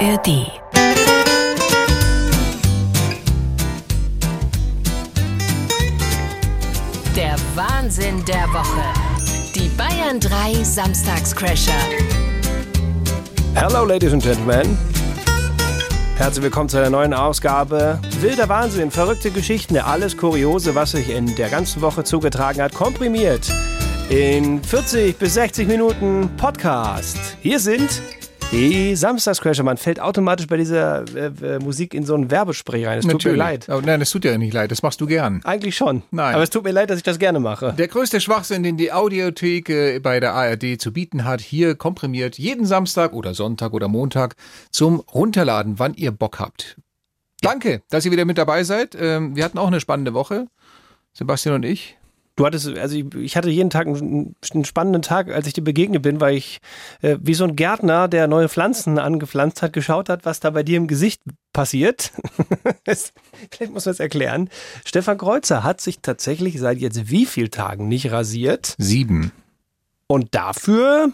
ARD. Der Wahnsinn der Woche. Die Bayern 3 Samstagscrasher. Hello, Ladies and Gentlemen. Herzlich willkommen zu einer neuen Ausgabe. Wilder Wahnsinn, verrückte Geschichten, alles Kuriose, was sich in der ganzen Woche zugetragen hat, komprimiert in 40 bis 60 Minuten Podcast. Hier sind die Samstagscrasher. Man fällt automatisch bei dieser äh, äh, Musik in so einen Werbesprech rein. Es tut mir leid. Oh, nein, es tut dir nicht leid. Das machst du gern. Eigentlich schon. Nein. Aber es tut mir leid, dass ich das gerne mache. Der größte Schwachsinn, den die Audiothek äh, bei der ARD zu bieten hat, hier komprimiert jeden Samstag oder Sonntag oder Montag zum Runterladen, wann ihr Bock habt. Danke, dass ihr wieder mit dabei seid. Ähm, wir hatten auch eine spannende Woche. Sebastian und ich. Du hattest, also ich, ich hatte jeden Tag einen, einen, spannenden Tag, als ich dir begegnet bin, weil ich äh, wie so ein Gärtner, der neue Pflanzen angepflanzt hat, geschaut hat, was da bei dir im Gesicht passiert. Vielleicht muss man es erklären. Stefan Kreuzer hat sich tatsächlich seit jetzt wie vielen Tagen nicht rasiert. Sieben. Und dafür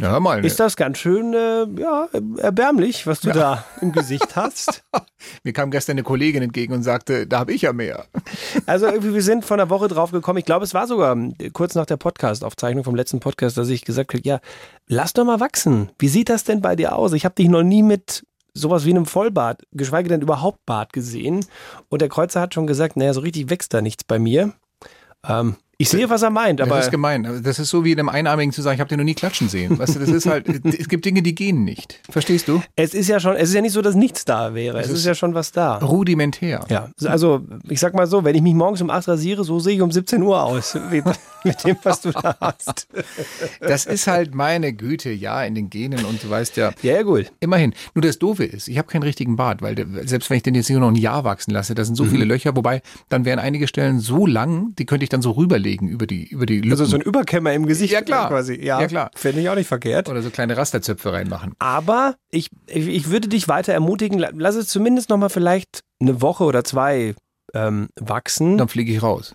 ja, mal. Ist das ganz schön äh, ja, erbärmlich, was du ja. da im Gesicht hast? Mir kam gestern eine Kollegin entgegen und sagte, da habe ich ja mehr. Also irgendwie, wir sind von der Woche drauf gekommen. Ich glaube, es war sogar kurz nach der Podcast-Aufzeichnung vom letzten Podcast, dass ich gesagt habe, ja, lass doch mal wachsen. Wie sieht das denn bei dir aus? Ich habe dich noch nie mit sowas wie einem Vollbart, geschweige denn überhaupt Bart gesehen. Und der Kreuzer hat schon gesagt, naja, so richtig wächst da nichts bei mir. Ähm, ich sehe, was er meint, aber. Das ist gemein. Das ist so wie einem Einarmigen zu sagen, ich habe den noch nie klatschen sehen. Weißt du, das ist halt, es gibt Dinge, die gehen nicht. Verstehst du? Es ist ja schon, es ist ja nicht so, dass nichts da wäre. Es, es ist, ist, ja schon was da. Rudimentär. Ja. Also, ich sag mal so, wenn ich mich morgens um 8 rasiere, so sehe ich um 17 Uhr aus. mit dem, was du da hast. Das ist halt meine Güte, ja, in den Genen und du weißt ja. Ja, ja, gut. Immerhin. Nur das Doofe ist, ich habe keinen richtigen Bart, weil selbst wenn ich den jetzt hier noch ein Jahr wachsen lasse, da sind so mhm. viele Löcher, wobei dann wären einige Stellen so lang, die könnte ich dann so rüberlegen über die, über die Lücken. Also so ein Überkämmer im Gesicht. Ja, klar. Quasi. Ja, ja klar. Finde ich auch nicht verkehrt. Oder so kleine Rasterzöpfe reinmachen. Aber ich, ich, ich würde dich weiter ermutigen, lass es zumindest noch mal vielleicht eine Woche oder zwei ähm, wachsen. Dann fliege ich raus.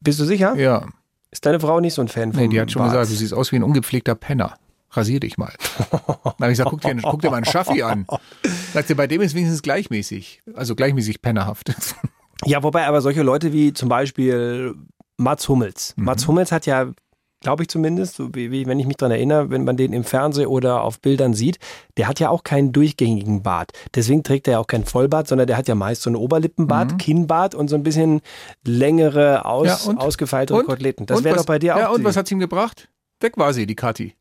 Bist du sicher? Ja. Ist deine Frau nicht so ein Fan von Nee, die hat schon Bart? gesagt, du siehst aus wie ein ungepflegter Penner. Rasier dich mal. Dann habe ich gesagt, guck dir, guck dir mal einen Schaffi an. Sagt sie, bei dem ist wenigstens gleichmäßig. Also gleichmäßig pennerhaft. Ja, wobei aber solche Leute wie zum Beispiel Mats Hummels. Mhm. Mats Hummels hat ja, glaube ich zumindest, so wie, wenn ich mich daran erinnere, wenn man den im Fernsehen oder auf Bildern sieht, der hat ja auch keinen durchgängigen Bart. Deswegen trägt er ja auch keinen Vollbart, sondern der hat ja meist so einen Oberlippenbart, mhm. Kinnbart und so ein bisschen längere, aus, ja, ausgefeiltere Koteletten. Das wäre doch bei dir auch. Ja, und was hat's ihm gebracht? Weg war sie, die Kathi.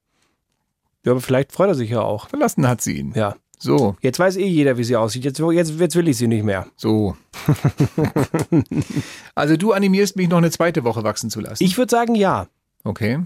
Ja, aber vielleicht freut er sich ja auch. Verlassen hat sie ihn. Ja. So. Jetzt weiß eh jeder, wie sie aussieht. Jetzt, jetzt, jetzt will ich sie nicht mehr. So. also du animierst mich noch eine zweite Woche wachsen zu lassen. Ich würde sagen, ja. Okay.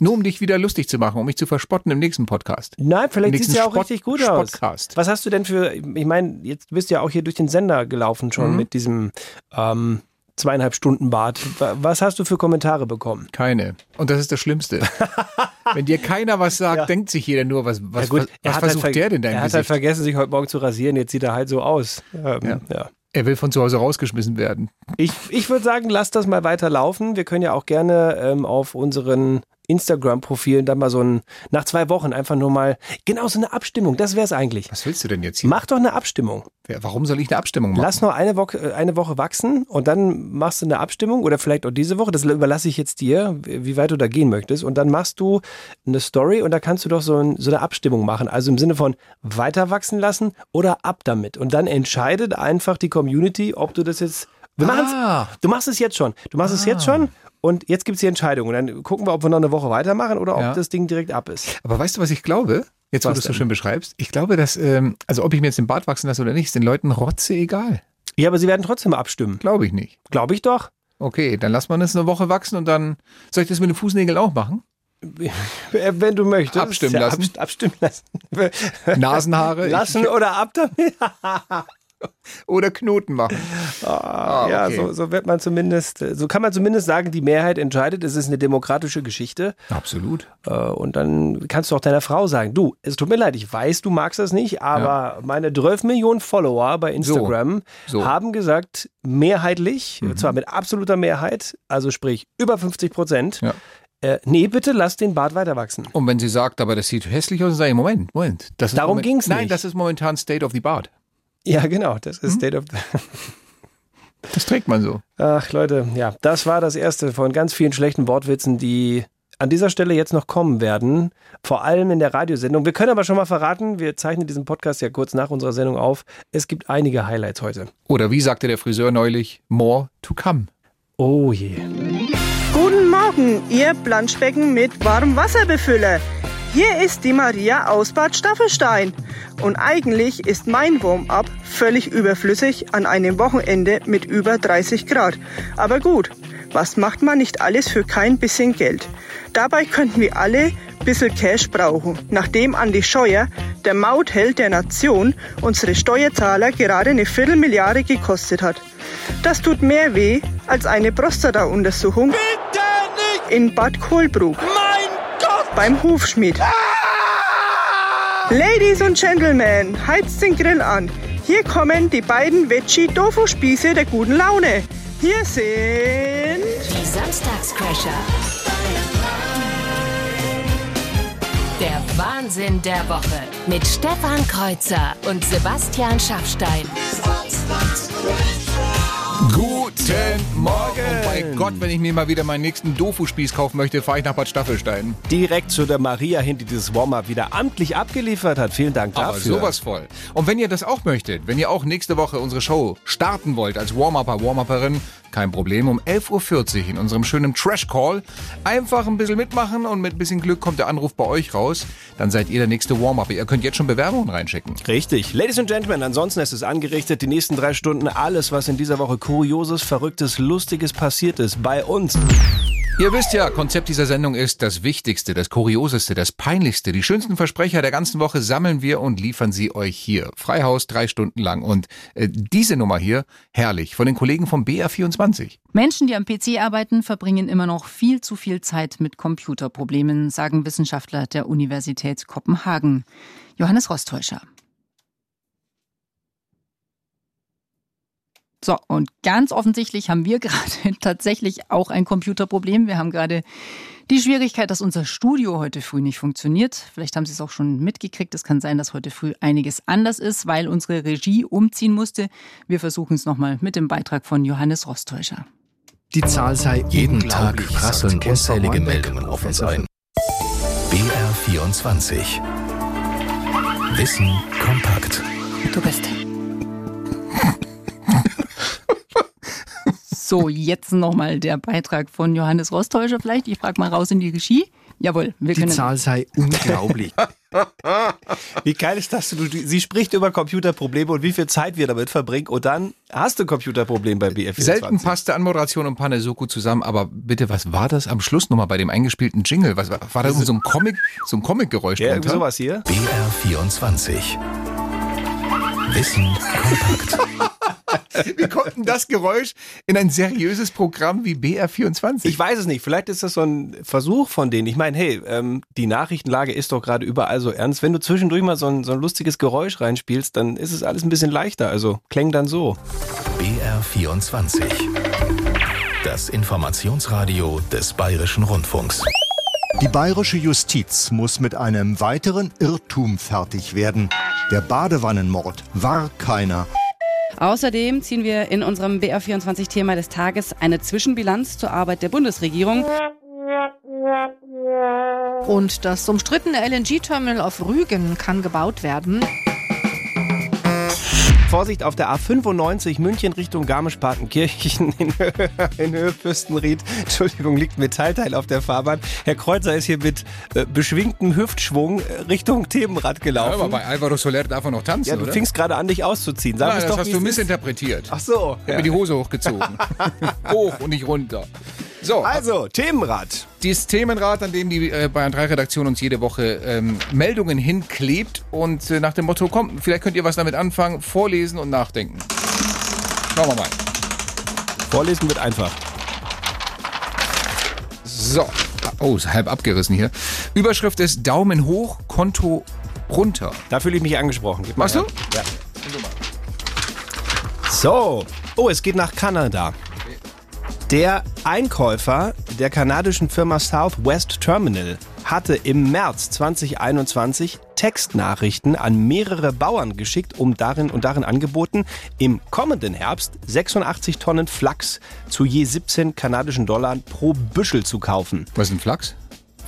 Nur um dich wieder lustig zu machen, um mich zu verspotten im nächsten Podcast. Nein, vielleicht sieht es ja auch Sport, richtig gut aus. Podcast. Was hast du denn für, ich meine, jetzt bist du ja auch hier durch den Sender gelaufen schon mhm. mit diesem ähm, zweieinhalb Stunden Bart. Was hast du für Kommentare bekommen? Keine. Und das ist das Schlimmste. Wenn dir keiner was sagt, ja. denkt sich jeder nur, was, was, ja gut, was, was halt versucht halt der denn dein Er hat halt Gesicht? halt vergessen, sich heute Morgen zu rasieren. Jetzt sieht er halt so aus. Ähm, ja. ja. Er will von zu Hause rausgeschmissen werden. Ich, ich würde sagen, lass das mal weiter laufen. Wir können ja auch gerne ähm, auf unseren Instagram-Profilen dann mal so ein, nach zwei Wochen einfach nur mal, genau so eine Abstimmung, das wäre es eigentlich. Was willst du denn jetzt hier? Mach doch eine Abstimmung. Warum soll ich eine Abstimmung machen? Lass nur eine Woche, äh, eine Woche wachsen und dann machst du eine Abstimmung oder vielleicht auch diese Woche, das überlasse ich jetzt dir, wie weit du da gehen möchtest und dann machst du eine Story und da kannst du doch so, ein, so eine Abstimmung machen, also im Sinne von weiter wachsen lassen oder ab damit und dann entscheidet einfach die Community, ob du das jetzt wir ah. Du machst es jetzt schon. Du machst ah. es jetzt schon und jetzt gibt es die Entscheidung. Und dann gucken wir, ob wir noch eine Woche weitermachen oder ob ja. das Ding direkt ab ist. Aber weißt du, was ich glaube? Jetzt, wo du es so schön beschreibst. Ich glaube, dass, ähm, also ob ich mir jetzt den Bart wachsen lasse oder nicht, ist den Leuten rotze egal. Ja, aber sie werden trotzdem abstimmen. Glaube ich nicht. Glaube ich doch. Okay, dann lass man es eine Woche wachsen und dann, soll ich das mit den Fußnägeln auch machen? Wenn du möchtest. Abstimmen lassen. abstimmen lassen. Nasenhaare. Lassen oder ab damit. Oder Knoten machen. Ah, ah, ja, okay. so, so wird man zumindest, so kann man zumindest sagen, die Mehrheit entscheidet. Es ist eine demokratische Geschichte. Absolut. Äh, und dann kannst du auch deiner Frau sagen, du, es tut mir leid, ich weiß, du magst das nicht, aber ja. meine 12 Millionen Follower bei Instagram so. So. haben gesagt, mehrheitlich, mhm. zwar mit absoluter Mehrheit, also sprich über 50 Prozent, ja Äh, nee, bitte lass den Bart weiter wachsen. Und wenn sie sagt, aber das sieht hässlich aus, dann sage ich, Moment, Moment. Das ist Darum ging's Nein, nicht. das ist momentan State of the Bart. Ja, genau, das ist State of the... Das trägt man so. Ach Leute, ja, das war das erste von ganz vielen schlechten Wortwitzen, die an dieser Stelle jetzt noch kommen werden, vor allem in der Radiosendung. Wir können aber schon mal verraten, wir zeichnen diesen Podcast ja kurz nach unserer Sendung auf. Es gibt einige Highlights heute. Oder wie sagte der Friseur neulich, more to come. Oh je. Guten Morgen, ihr Planschbecken mit warmem Wasser befülle. Hier ist die Maria aus Bad Staffelstein. Und eigentlich ist mein Warm-up völlig überflüssig an einem Wochenende mit über 30 Grad. Aber gut, was macht man nicht alles für kein bisschen Geld? Dabei könnten wir alle bisschen Cash brauchen, nachdem Andi Scheuer, der Mautheld der Nation, unsere Steuerzahler gerade eine Viertelmilliarde gekostet hat. Das tut mehr weh als eine Prostata-Untersuchung in Bad Kohlbruck beim Hufschmied. Ladies und Gentlemen, heizt den Grill an. Hier kommen die beiden Veggie-Tofu-Spieße der guten Laune. Hier sind... Die Samstagscrasher. Der Wahnsinn der Woche mit Stefan Kreuzer und Sebastian Schaffstein. Guten Morgen. Und bei Gott, wenn ich mir mal wieder meinen nächsten Dofu-Spieß kaufen möchte, fahre ich nach Bad Staffelstein. Direkt zu der Maria hin, die dieses Warm-up wieder amtlich abgeliefert hat. Vielen Dank dafür. Aber sowas voll. Und wenn ihr das auch möchtet, wenn ihr auch nächste Woche unsere Show starten wollt als Warm-Upper, Warm-Upperin, kein Problem, um 11.40 Uhr in unserem schönen Trash-Call einfach ein bisschen mitmachen und mit ein bisschen Glück kommt der Anruf bei euch raus. Dann seid ihr der nächste Warm-Upper. Ihr könnt jetzt schon Bewerbungen reinschicken. Richtig. Ladies and Gentlemen, ansonsten ist es angerichtet, die nächsten drei Stunden alles, was in dieser Woche Kurioses, Verrücktes, Lustiges passiert ist, bei uns. Ihr wisst ja, Konzept dieser Sendung ist das Wichtigste, das Kurioseste, das Peinlichste. Die schönsten Versprecher der ganzen Woche sammeln wir und liefern sie euch hier. Freihaus drei Stunden lang. Und äh, diese Nummer hier, herrlich, von den Kollegen vom BR24. Menschen, die am PC arbeiten, verbringen immer noch viel zu viel Zeit mit Computerproblemen, sagen Wissenschaftler der Universität Kopenhagen. Johannes Rostäuscher. So, und ganz offensichtlich haben wir gerade tatsächlich auch ein Computerproblem. Wir haben gerade die Schwierigkeit, dass unser Studio heute früh nicht funktioniert. Vielleicht haben Sie es auch schon mitgekriegt. Es kann sein, dass heute früh einiges anders ist, weil unsere Regie umziehen musste. Wir versuchen es nochmal mit dem Beitrag von Johannes Rostäuscher. Die Zahl sei Jeden Tag prasseln unzählige Meldungen auf uns ein. BR24. Wissen kompakt. Du bist. So, jetzt nochmal der Beitrag von Johannes Rostäuscher vielleicht. Ich frage mal raus in die Regie. Jawohl, wir Die können. Zahl sei unglaublich. Wie geil ist das? Du, sie spricht über Computerprobleme und wie viel Zeit wir damit verbringen und dann hast du ein Computerproblem bei BF24. Selten passte Anmoderation und Panesuku zusammen, aber bitte, was war das am Schluss nochmal bei dem eingespielten Jingle? Was war, war da so ein Comic, so ein Comic-Geräusch Ja, irgendwie sowas hier. BR24. Wissen kompakt. Wie kommt denn das Geräusch in ein seriöses Programm wie BR24? Ich weiß es nicht. Vielleicht ist das so ein Versuch von denen. Ich meine, hey, ähm, die Nachrichtenlage ist doch gerade überall so ernst. Wenn du zwischendurch mal so ein, so ein lustiges Geräusch reinspielst, dann ist es alles ein bisschen leichter. Also klingt dann so. BR24. Das Informationsradio des Bayerischen Rundfunks. Die bayerische Justiz muss mit einem weiteren Irrtum fertig werden. Der Badewannenmord war keiner. Außerdem ziehen wir in unserem BR24-Thema des Tages eine Zwischenbilanz zur Arbeit der Bundesregierung. Und das umstrittene LNG-Terminal auf Rügen kann gebaut werden. Vorsicht auf der A95 München Richtung Garmisch-Partenkirchen in, in Höhe Fürstenried. Entschuldigung, liegt Metallteil auf der Fahrbahn. Herr Kreuzer ist hier mit äh, beschwingtem Hüftschwung äh, Richtung Themenrad Ja, gelaufen. aber bei Alvaro Soler darf er noch tanzen, Ja, du oder? fingst gerade an, dich auszuziehen. Sag Nein, das doch, hast wie du es ist. missinterpretiert. Ach so. Ich habe mir die Hose hochgezogen. Hoch und nicht runter. So, Also, Themenrad. dieses Themenrad, an dem die äh, Bayern 3 Redaktion uns jede Woche ähm, Meldungen hinklebt und äh, nach dem Motto, komm, vielleicht könnt ihr was damit anfangen, vorlesen und nachdenken. Schauen wir mal. Vorlesen wird einfach. So. Oh, ist halb abgerissen hier. Überschrift ist Daumen hoch, Konto runter. Da fühle ich mich angesprochen. Gib Machst du? Ja. So. Oh, es geht nach Kanada. Der Einkäufer der kanadischen Firma Southwest Terminal hatte im März 2021 Textnachrichten an mehrere Bauern geschickt, um darin und darin angeboten, im kommenden Herbst 86 Tonnen Flachs zu je 17 kanadischen Dollar pro Büschel zu kaufen. Was ist ein Flachs?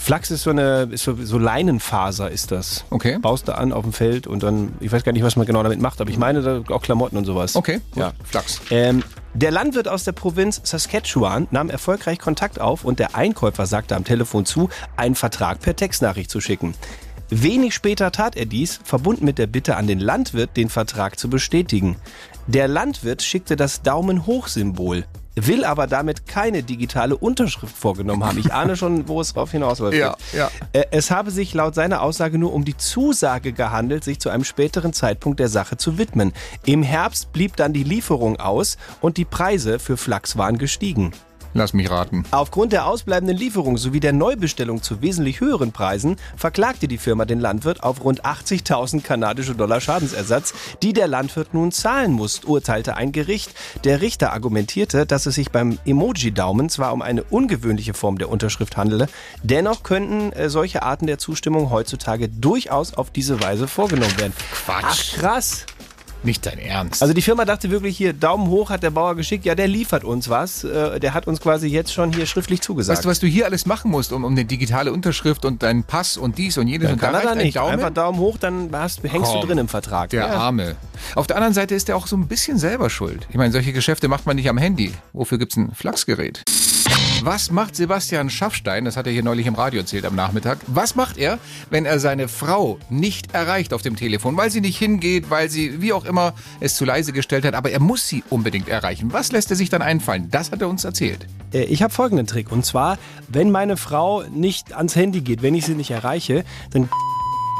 Flachs ist so eine ist so, so Leinenfaser ist das. Okay. Baust du an auf dem Feld und dann, ich weiß gar nicht, was man genau damit macht, aber ich meine da auch Klamotten und sowas. Okay, gut. Ja. Flachs. Ähm, der Landwirt aus der Provinz Saskatchewan nahm erfolgreich Kontakt auf und der Einkäufer sagte am Telefon zu, einen Vertrag per Textnachricht zu schicken. Wenig später tat er dies, verbunden mit der Bitte an den Landwirt, den Vertrag zu bestätigen. Der Landwirt schickte das Daumen-hoch-Symbol, will aber damit keine digitale Unterschrift vorgenommen haben. Ich ahne schon, wo es drauf hinausläuft. Ja, ja. Äh, Es habe sich laut seiner Aussage nur um die Zusage gehandelt, sich zu einem späteren Zeitpunkt der Sache zu widmen. Im Herbst blieb dann die Lieferung aus und die Preise für Flachs waren gestiegen. Lass mich raten. Aufgrund der ausbleibenden Lieferung sowie der Neubestellung zu wesentlich höheren Preisen verklagte die Firma den Landwirt auf rund 80.000 kanadische Dollar Schadensersatz, die der Landwirt nun zahlen muss, urteilte ein Gericht. Der Richter argumentierte, dass es sich beim Emoji-Daumen zwar um eine ungewöhnliche Form der Unterschrift handele, dennoch könnten äh, solche Arten der Zustimmung heutzutage durchaus auf diese Weise vorgenommen werden. Quatsch. Ach krass. Nicht dein Ernst. Also die Firma dachte wirklich hier, Daumen hoch hat der Bauer geschickt, ja, der liefert uns was. Äh, Der hat uns quasi jetzt schon hier schriftlich zugesagt. weißt du, was du hier alles machen musst, um, um eine digitale Unterschrift und deinen Pass und dies und jenes Ja, und da Kanada reicht ein nicht. Daumen? Einfach Daumen hoch, dann hast, hängst Komm, du drin im Vertrag. Der Ja. Arme. Auf der anderen Seite ist er auch so ein bisschen selber schuld. Ich meine, solche Geschäfte macht man nicht am Handy. Wofür gibt's ein Flachsgerät? Was macht Sebastian Schaffstein, das hat er hier neulich im Radio erzählt am Nachmittag, was macht er, wenn er seine Frau nicht erreicht auf dem Telefon, weil sie nicht hingeht, weil sie, wie auch immer, es zu leise gestellt hat, aber er muss sie unbedingt erreichen. Was lässt er sich dann einfallen? Das hat er uns erzählt. Äh, Ich habe folgenden Trick. Und zwar, wenn meine Frau nicht ans Handy geht, wenn ich sie nicht erreiche, dann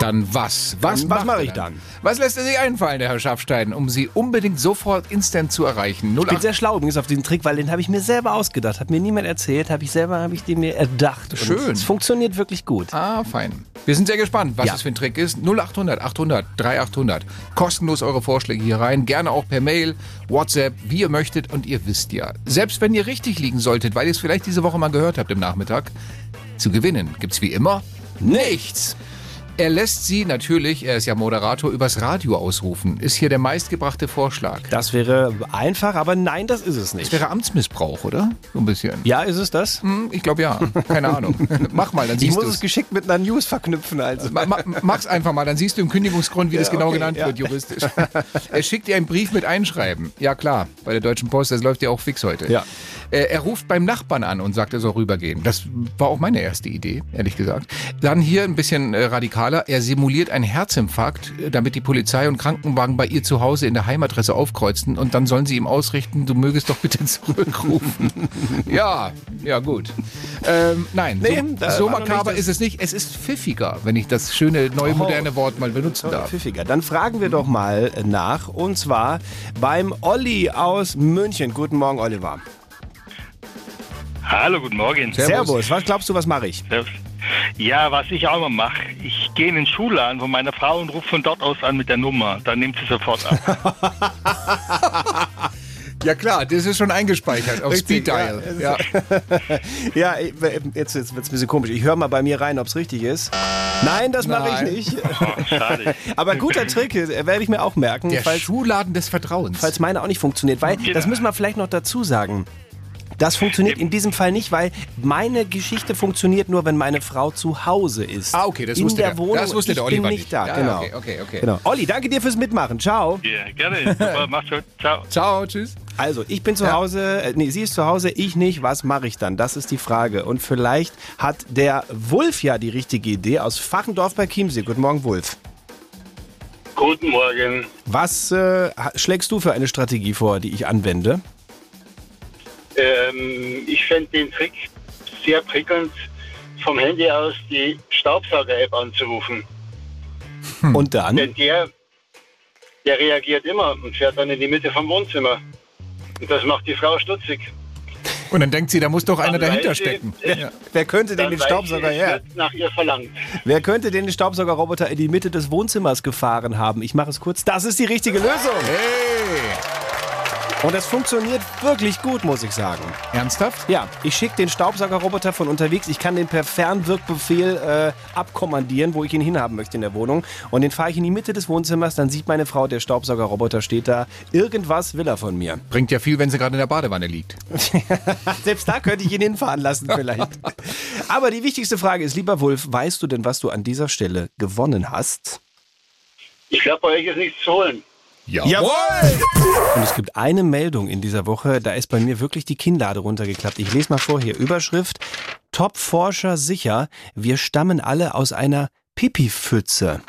Dann was? Was, Dann- was macht mache ich dann? Was lässt er sich einfallen, der Herr Schaffstein, um sie unbedingt sofort instant zu erreichen? ich bin 08 sehr schlau übrigens auf diesen Trick, weil den habe ich mir selber ausgedacht. Hat mir niemand erzählt, habe ich selber, habe ich den mir erdacht. Und Schön. Es funktioniert wirklich gut. Ah, fein. Wir sind sehr gespannt, was Ja. das für ein Trick ist. 0800 800 3800. Kostenlos eure Vorschläge hier rein. Gerne auch per Mail, WhatsApp, wie ihr möchtet. Und ihr wisst ja, selbst wenn ihr richtig liegen solltet, weil ihr es vielleicht diese Woche mal gehört habt im Nachmittag, zu gewinnen gibt's wie immer nichts. Er lässt sie natürlich, er ist ja Moderator, übers Radio ausrufen. Ist hier der meistgebrachte Vorschlag. Das wäre einfach, aber nein, das ist es Das nicht. wäre Amtsmissbrauch, oder? So ein bisschen. Ja, ist es das? Hm, Ich glaube ja. Keine Ahnung. Mach mal, dann Ich siehst muss du es geschickt mit einer News verknüpfen. Also. Ma, ma, mach's einfach mal, dann siehst du im Kündigungsgrund, wie das genau okay, genannt ja. wird, juristisch. er schickt dir einen Brief mit Einschreiben. Ja klar, bei der Deutschen Post, das läuft ja auch fix heute. Ja. Äh, er ruft beim Nachbarn an und sagt, er soll rübergehen. Das war auch meine erste Idee, ehrlich gesagt. Dann hier ein bisschen äh, radikaler. Er simuliert einen Herzinfarkt, äh, damit die Polizei und Krankenwagen bei ihr zu Hause in der Heimadresse aufkreuzen und dann sollen sie ihm ausrichten, du mögest doch bitte zurückrufen. ja, ja gut. Ähm, nein, Nee, so, so makaber ist es nicht. Es ist pfiffiger, wenn ich das schöne, neue, Oh. moderne Wort mal benutzen darf. Pfiffiger. Dann fragen wir doch mal nach. Und zwar beim Olli aus München. Guten Morgen, Oliver. Hallo, guten Morgen. Servus. Was glaubst du, was mache ich? Servus. Ja, was ich auch immer mache, ich gehe in den Schulladen von meiner Frau und rufe von dort aus an mit der Nummer. Dann nimmt sie sofort ab. Ja klar, das ist schon eingespeichert auf Richtig, Speed Dial. ja. Ja. Ja, jetzt, jetzt wird es ein bisschen komisch. Ich höre mal bei mir rein, ob es richtig ist. Nein, das mache ich nicht. Oh. Aber guter Trick, äh, werde ich mir auch merken. Der falls, Schuhladen des Vertrauens. falls meine auch nicht funktioniert. Weil, Genau. das müssen wir vielleicht noch dazu sagen. Das funktioniert in diesem Fall nicht, weil meine Geschichte funktioniert nur, wenn meine Frau zu Hause ist. Ah, okay, das in wusste der der- Wohnung. das wusste ich der Oliver bin nicht nicht. da. Ja, genau. okay, okay, okay. genau. Olli, danke dir fürs Mitmachen. Ciao. Ja, gerne. Super, mach's gut. Ciao. Ciao, tschüss. Also, ich bin zu Ja. Hause, äh, nee, sie ist zu Hause, ich nicht. Was mache ich dann? Das ist die Frage. Und vielleicht hat der Wulf ja die richtige Idee aus Fachendorf bei Chiemsee. Guten Morgen, Wulf. Guten Morgen. Was äh, schlägst du für eine Strategie vor, die ich anwende? Ähm, ich fände den Trick sehr prickelnd, vom Handy aus die Staubsauger-App anzurufen. Und dann? Denn der, der reagiert immer und fährt dann in die Mitte vom Wohnzimmer. Und das macht die Frau stutzig. Und dann denkt sie, da muss doch einer Dann dahinter stecken. es- Ja. Wer könnte denn den Staubsauger her? nach ihr verlangt. Wer könnte denn den Staubsaugerroboter in die Mitte des Wohnzimmers gefahren haben? Ich mache es kurz. Das ist die richtige Lösung. Hey! Und das funktioniert wirklich gut, muss ich sagen. Ernsthaft? Ja, ich schicke den Staubsaugerroboter von unterwegs. Ich kann den per Fernwirkbefehl äh, abkommandieren, wo ich ihn hinhaben möchte in der Wohnung. Und den fahre ich in die Mitte des Wohnzimmers. Dann sieht meine Frau, der Staubsaugerroboter steht da. Irgendwas will er von mir. Bringt ja viel, wenn sie gerade in der Badewanne liegt. Selbst da könnte ich ihn hinfahren lassen vielleicht. Aber die wichtigste Frage ist, lieber Wulf, weißt du denn, was du an dieser Stelle gewonnen hast? Ich glaube, bei euch ist nichts zu holen. Jawohl! Und es gibt eine Meldung in dieser Woche, da ist bei mir wirklich die Kinnlade runtergeklappt. Ich lese mal vor hier. Überschrift: Top-Forscher sicher, wir stammen alle aus einer Pipi-Pfütze.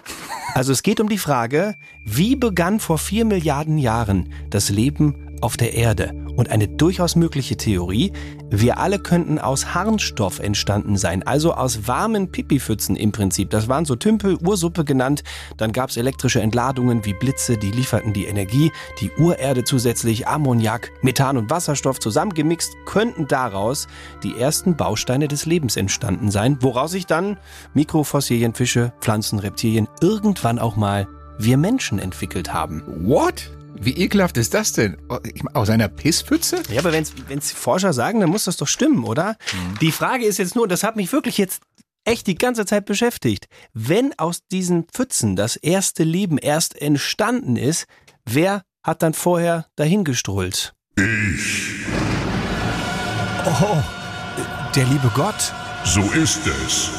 Also es geht um die Frage, wie begann vor vier Milliarden Jahren das Leben auf der Erde? Und eine durchaus mögliche Theorie, wir alle könnten aus Harnstoff entstanden sein, also aus warmen Pipipfützen im Prinzip. Das waren so Tümpel, Ursuppe genannt. Dann gab's elektrische Entladungen wie Blitze, die lieferten die Energie. Die Urerde zusätzlich, Ammoniak, Methan und Wasserstoff zusammengemixt, könnten daraus die ersten Bausteine des Lebens entstanden sein, woraus sich dann Mikrofossilien, Fische, Pflanzen, Reptilien irgendwann auch mal wir Menschen entwickelt haben. What? Wie ekelhaft ist das denn? Aus einer Pisspfütze? Ja, aber wenn's, wenn's Forscher sagen, dann muss das doch stimmen, oder? Die Frage ist jetzt nur, das hat mich wirklich jetzt echt die ganze Zeit beschäftigt. Wenn aus diesen Pfützen das erste Leben erst entstanden ist, wer hat dann vorher dahingestrullt? Ich. Oh, der liebe Gott. So ist es.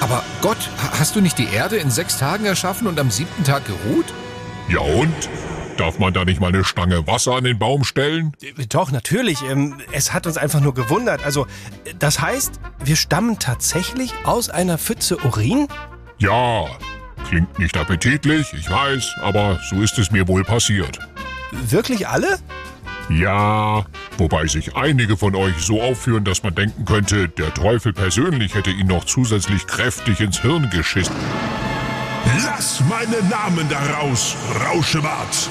Aber Gott, ha- hast du nicht die Erde in sechs Tagen erschaffen und am siebten Tag geruht? Ja und? Darf man da nicht mal eine Stange Wasser an den Baum stellen? Doch, natürlich. Ähm, es hat uns einfach nur gewundert. Also, das heißt, wir stammen tatsächlich aus einer Pfütze Urin? Ja. Klingt nicht appetitlich, ich weiß, aber so ist es mir wohl passiert. Wirklich alle? Ja, wobei sich einige von euch so aufführen, dass man denken könnte, der Teufel persönlich hätte ihn noch zusätzlich kräftig ins Hirn geschissen. Lass meine Namen da raus, Rauschebart!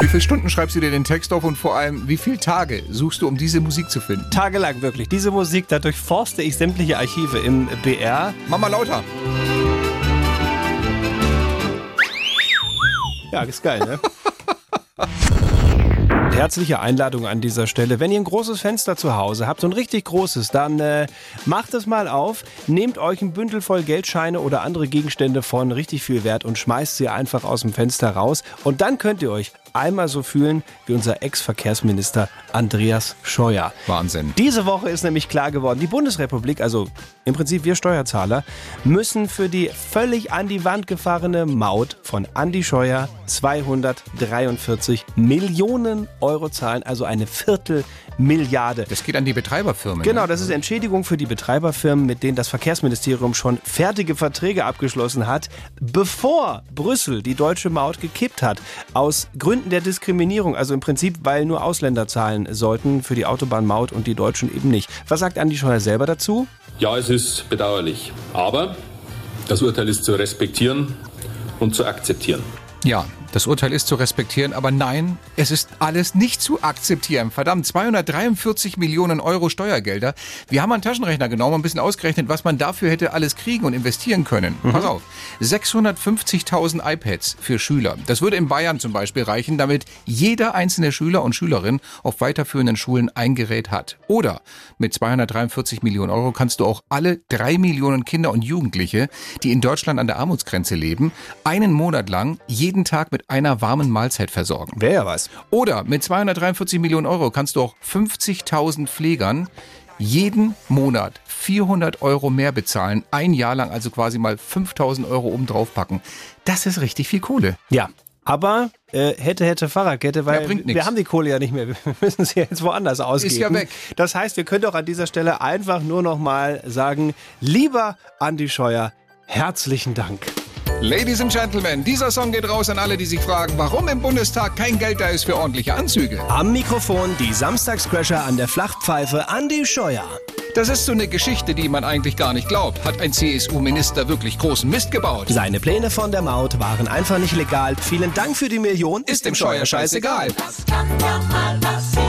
Wie viele Stunden schreibst du dir den Text auf und vor allem, wie viele Tage suchst du, um diese Musik zu finden? Tagelang wirklich. Diese Musik, da durchforste ich sämtliche Archive im BR. Mach mal lauter. Ja, ist geil, ne? Herzliche Einladung an dieser Stelle. Wenn ihr ein großes Fenster zu Hause habt, so ein richtig großes, dann äh, macht es mal auf, nehmt euch ein Bündel voll Geldscheine oder andere Gegenstände von richtig viel Wert und schmeißt sie einfach aus dem Fenster raus. Und dann könnt ihr euch einmal so fühlen wie unser Ex-Verkehrsminister Andreas Scheuer. Wahnsinn. Diese Woche ist nämlich klar geworden, die Bundesrepublik, also im Prinzip wir Steuerzahler, müssen für die völlig an die Wand gefahrene Maut von Andi Scheuer 243 Millionen Euro zahlen, also eine Viertelmilliarde. Das geht an die Betreiberfirmen. Genau, ne? das ist Entschädigung für die Betreiberfirmen, mit denen das Verkehrsministerium schon fertige Verträge abgeschlossen hat, bevor Brüssel die deutsche Maut gekippt hat. Aus Gründen der Diskriminierung, also im Prinzip, weil nur Ausländer zahlen sollten für die Autobahnmaut und die Deutschen eben nicht. Was sagt Andi Scheuer selber dazu? Ja, es ist bedauerlich. Aber das Urteil ist zu respektieren und zu akzeptieren. Ja, das Urteil ist zu respektieren, aber nein, es ist alles nicht zu akzeptieren. Verdammt, 243 Millionen Euro Steuergelder. Wir haben einen Taschenrechner genommen und ein bisschen ausgerechnet, was man dafür hätte alles kriegen und investieren können. Pass auf, 650.000 iPads für Schüler. Das würde in Bayern zum Beispiel reichen, damit jeder einzelne Schüler und Schülerin auf weiterführenden Schulen ein Gerät hat. Oder mit 243 Millionen Euro kannst du auch alle drei Millionen Kinder und Jugendliche, die in Deutschland an der Armutsgrenze leben, einen Monat lang jeden Tag mit einer warmen Mahlzeit versorgen. Wäre ja was. Oder mit 243 Millionen Euro kannst du auch 50.000 Pflegern jeden Monat 400 Euro mehr bezahlen, ein Jahr lang also quasi mal 5.000 Euro oben drauf packen. Das ist richtig viel Kohle. Ja. Aber äh, hätte, hätte Fahrradkette, weil Ja, wir haben die Kohle ja nicht mehr. Wir müssen sie jetzt woanders ausgeben. ja weg. Das heißt, wir können doch an dieser Stelle einfach nur noch mal sagen, lieber Andi Scheuer, herzlichen Dank. Ladies and Gentlemen, dieser Song geht raus an alle, die sich fragen, warum im Bundestag kein Geld da ist für ordentliche Anzüge. Am Mikrofon die Samstagscrasher an der Flachpfeife Andi Scheuer. Das ist so eine Geschichte, die man eigentlich gar nicht glaubt. Hat ein CSU-Minister wirklich großen Mist gebaut? Seine Pläne von der Maut waren einfach nicht legal. Vielen Dank für die Million. Ist dem Scheuer scheißegal. Kann ja mal passieren.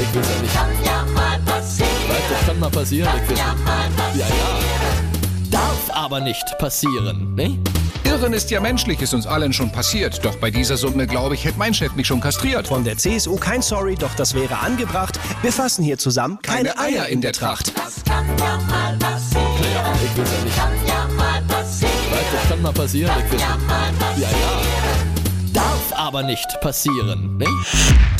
Ich will's ja nicht. Kann ja mal passieren. Weißt, das kann mal passieren. Ich will's Ja, mal Ja, ja. Darf aber nicht passieren, ne? Irren ist ja menschlich, ist uns allen schon passiert. Doch bei dieser Summe, glaube ich, hätte mein Chef mich schon kastriert. Von der CSU kein Sorry, doch das wäre angebracht. Wir fassen hier zusammen keine, Eier in der Tracht. Das kann ja mal passieren. Ich will's ja nicht. Kann ja mal passieren. Das kann mal passieren. Ich will's Ja, mal Ja, passieren. ja. Darf aber nicht passieren. Ne?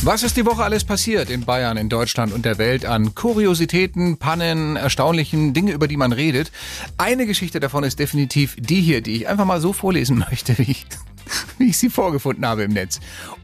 Was ist die Woche alles passiert in Bayern, in Deutschland und der Welt an Kuriositäten, Pannen, erstaunlichen Dinge, über die man redet? Eine Geschichte davon ist definitiv die hier, die ich einfach mal so vorlesen möchte, wie ich, wie ich sie vorgefunden habe im Netz.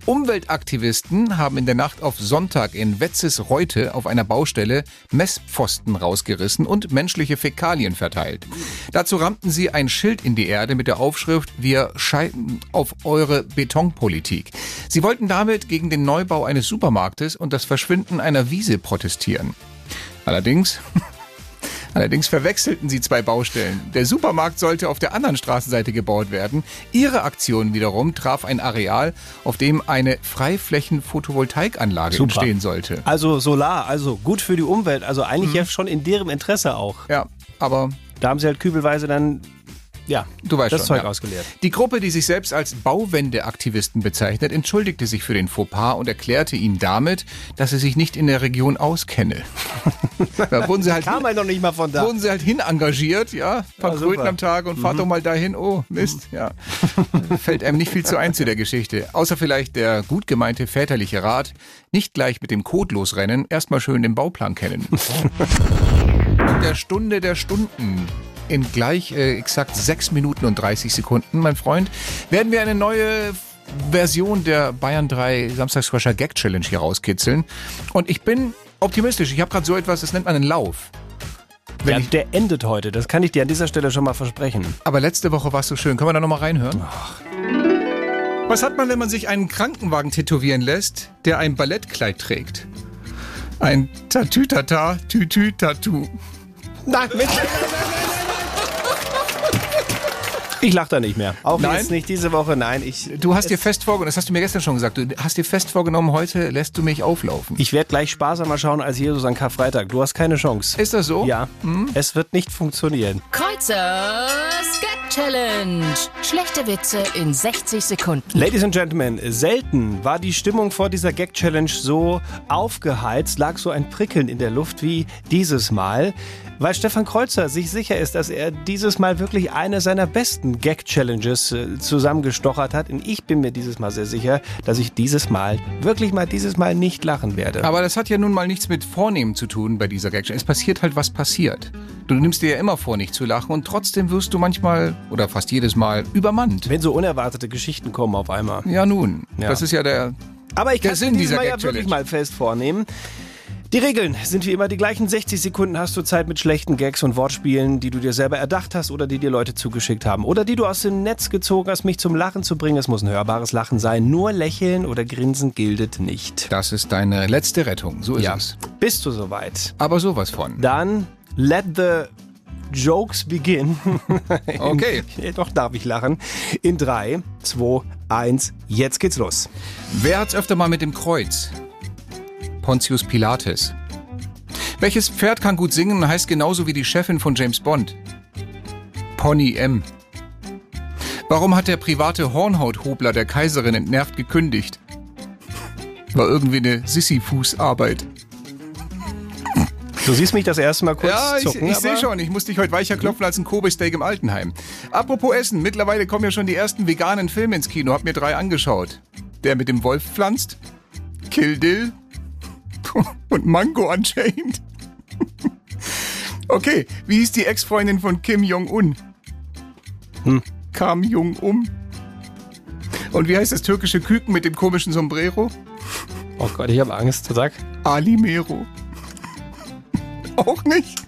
Umweltaktivisten haben in der Nacht auf Sonntag in Wetzes-Reute auf einer Baustelle Messpfosten rausgerissen und menschliche Fäkalien verteilt. Dazu rammten sie ein Schild in die Erde mit der Aufschrift Wir scheiden auf eure Betonpolitik. Sie wollten damit gegen den Neubau eines Supermarktes und das Verschwinden einer Wiese protestieren. Allerdings Allerdings verwechselten sie zwei Baustellen. Der Supermarkt sollte auf der anderen Straßenseite gebaut werden. Ihre Aktion wiederum traf ein Areal, auf dem eine Freiflächen-Photovoltaikanlage entstehen sollte. Also Solar, also gut für die Umwelt, also eigentlich ja schon in deren Interesse auch. Ja, aber Da haben sie halt kübelweise dann, ja, Du weißt das schon, Zeug ja. ausgeleert. Die Gruppe, die sich selbst als Bauwendeaktivisten bezeichnet, entschuldigte sich für den Fauxpas und erklärte ihnen damit, dass sie sich nicht in der Region auskenne. da wurden sie halt Kam halt noch nicht mal von da. wurden sie halt hin engagiert, ja, ein paar Ja, Kröten am Tag und fahrt Mhm. doch mal dahin. Oh, Mist, ja. Fällt einem nicht viel zu ein zu der Geschichte. Außer vielleicht der gut gemeinte väterliche Rat, nicht gleich mit dem Code losrennen, erstmal schön den Bauplan kennen. In der Stunde der Stunden, in gleich äh, exakt 6 Minuten und 30 Sekunden, mein Freund, werden wir eine neue Version der Bayern 3 Samstagsfresher Gag Challenge hier rauskitzeln. Und ich bin optimistisch. Ich habe gerade so etwas, das nennt man einen Lauf. Ja, der endet heute, das kann ich dir an dieser Stelle schon mal versprechen. Aber letzte Woche war es so schön. Können wir da nochmal reinhören? Was hat man, wenn man sich einen Krankenwagen tätowieren lässt, der ein Ballettkleid trägt? Ein Tatütata, Tütü-Tattoo. Nein, mit. Ich lach da nicht mehr. Auch Nein? jetzt nicht diese Woche, nein. Ich, Du hast dir fest vorgenommen, das hast du mir gestern schon gesagt, du hast dir fest vorgenommen, heute lässt du mich auflaufen. ich werde gleich sparsamer schauen als Jesus an Karfreitag. Du hast keine Chance. Ist das so? Ja. Es wird nicht funktionieren. Kreuzers Challenge. Schlechte Witze in 60 Sekunden. Ladies and Gentlemen, selten war die Stimmung vor dieser Gag-Challenge so aufgeheizt, lag so ein Prickeln in der Luft wie dieses Mal, weil Stefan Kreuzer sich sicher ist, dass er dieses Mal wirklich eine seiner besten Gag-Challenges äh, zusammengestochert hat. Und ich bin mir dieses Mal sehr sicher, dass ich dieses Mal, wirklich mal dieses Mal nicht lachen werde. Aber das hat ja nun mal nichts mit Vornehmen zu tun bei dieser Gag. Es passiert halt, was passiert. Du nimmst dir ja immer vor, nicht zu lachen und trotzdem wirst du manchmal oder fast jedes Mal übermannt. Wenn so unerwartete Geschichten kommen auf einmal. Ja nun, Ja. das ist ja der Aber ich kann Sinn dieses Mal ja wirklich mal fest vornehmen. Die Regeln sind wie immer die gleichen. 60 Sekunden hast du Zeit mit schlechten Gags und Wortspielen, die du dir selber erdacht hast oder die dir Leute zugeschickt haben. Oder die du aus dem Netz gezogen hast, mich zum Lachen zu bringen. Es muss ein hörbares Lachen sein. Nur lächeln oder grinsen gilt nicht. Das ist deine letzte Rettung, so ist Ja. es. Bist du soweit? Aber sowas von. Dann let the Jokes begin. Okay. In, doch darf ich lachen. In 3, 2, 1, jetzt geht's los. Wer hat's öfter mal mit dem Kreuz? Pontius Pilates. Welches Pferd kann gut singen und heißt genauso wie die Chefin von James Bond? Pony M. Warum hat der private Hornhauthobler der Kaiserin entnervt gekündigt? War irgendwie eine Sisyphus-Arbeit. Du siehst mich das erste Mal kurz Ja, ich, zucken. ich sehe aber- schon. Ich muss dich heute weicher klopfen als ein Kobe-Steak im Altenheim. Apropos Essen. Mittlerweile kommen ja schon die ersten veganen Filme ins Kino. Hab mir drei angeschaut. Der mit dem Wolf pflanzt. Kill Dill. Und Mango Unchained. Okay, wie hieß die Ex-Freundin von Kim Jong-un? Hm. Kam Jong-um. Und wie heißt das türkische Küken mit dem komischen Sombrero? Oh Gott, ich habe Angst. Sag. Alimero. Auch nicht?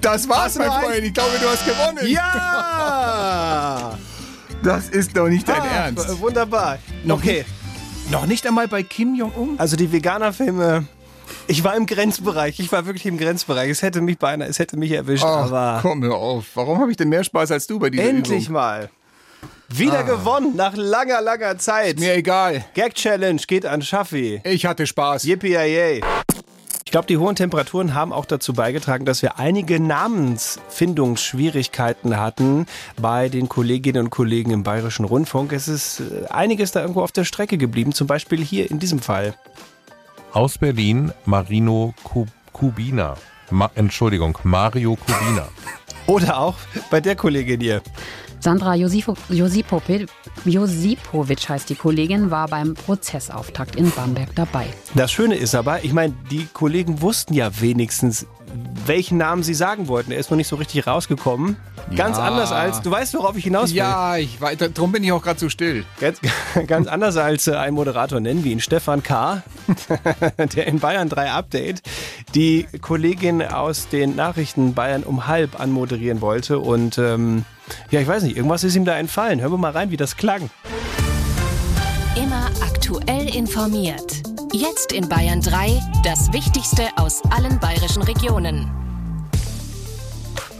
Das war's, mein? Freund. Ich glaube, du hast gewonnen. Ja! Das ist doch nicht dein Ah, Ernst. Wunderbar. Noch okay. Noch nicht einmal bei Kim Jong-un? Also die Veganer-Filme. Ich war im Grenzbereich. Ich war wirklich im Grenzbereich. Es hätte mich beinahe, es hätte mich erwischt. Ach, aber komm mir auf. Warum habe ich denn mehr Spaß als du bei dieser endlich Übung? mal. Wieder Ah. gewonnen nach langer, langer Zeit. Mir egal. Gag Challenge geht an Schaffi. Ich hatte Spaß. Yippie Ich glaube, die hohen Temperaturen haben auch dazu beigetragen, dass wir einige Namensfindungsschwierigkeiten hatten bei den Kolleginnen und Kollegen im Bayerischen Rundfunk. Es ist äh, einiges da irgendwo auf der Strecke geblieben, zum Beispiel hier in diesem Fall. Aus Berlin Marino Ku- Kubina. Ma Entschuldigung, Mario Kubina. Oder auch bei der Kollegin hier. Sandra Josifo, Josipovic heißt die Kollegin, war beim Prozessauftakt in Bamberg dabei. Das Schöne ist aber, ich meine, die Kollegen wussten ja wenigstens, welchen Namen sie sagen wollten. Er ist noch nicht so richtig rausgekommen. Ganz Ja. anders als, du weißt, worauf ich hinaus will. Ja, ich weiß, darum bin ich auch gerade so still. Ganz, ganz anders als äh, ein Moderator nennen wir ihn, Stefan K., der in Bayern 3 Update die Kollegin aus den Nachrichten Bayern um halb anmoderieren wollte. Und ähm, ja, ich weiß nicht, irgendwas ist ihm da entfallen. Hören wir mal rein, wie das klang. Immer aktuell informiert. Jetzt in Bayern 3 das Wichtigste aus allen bayerischen Regionen.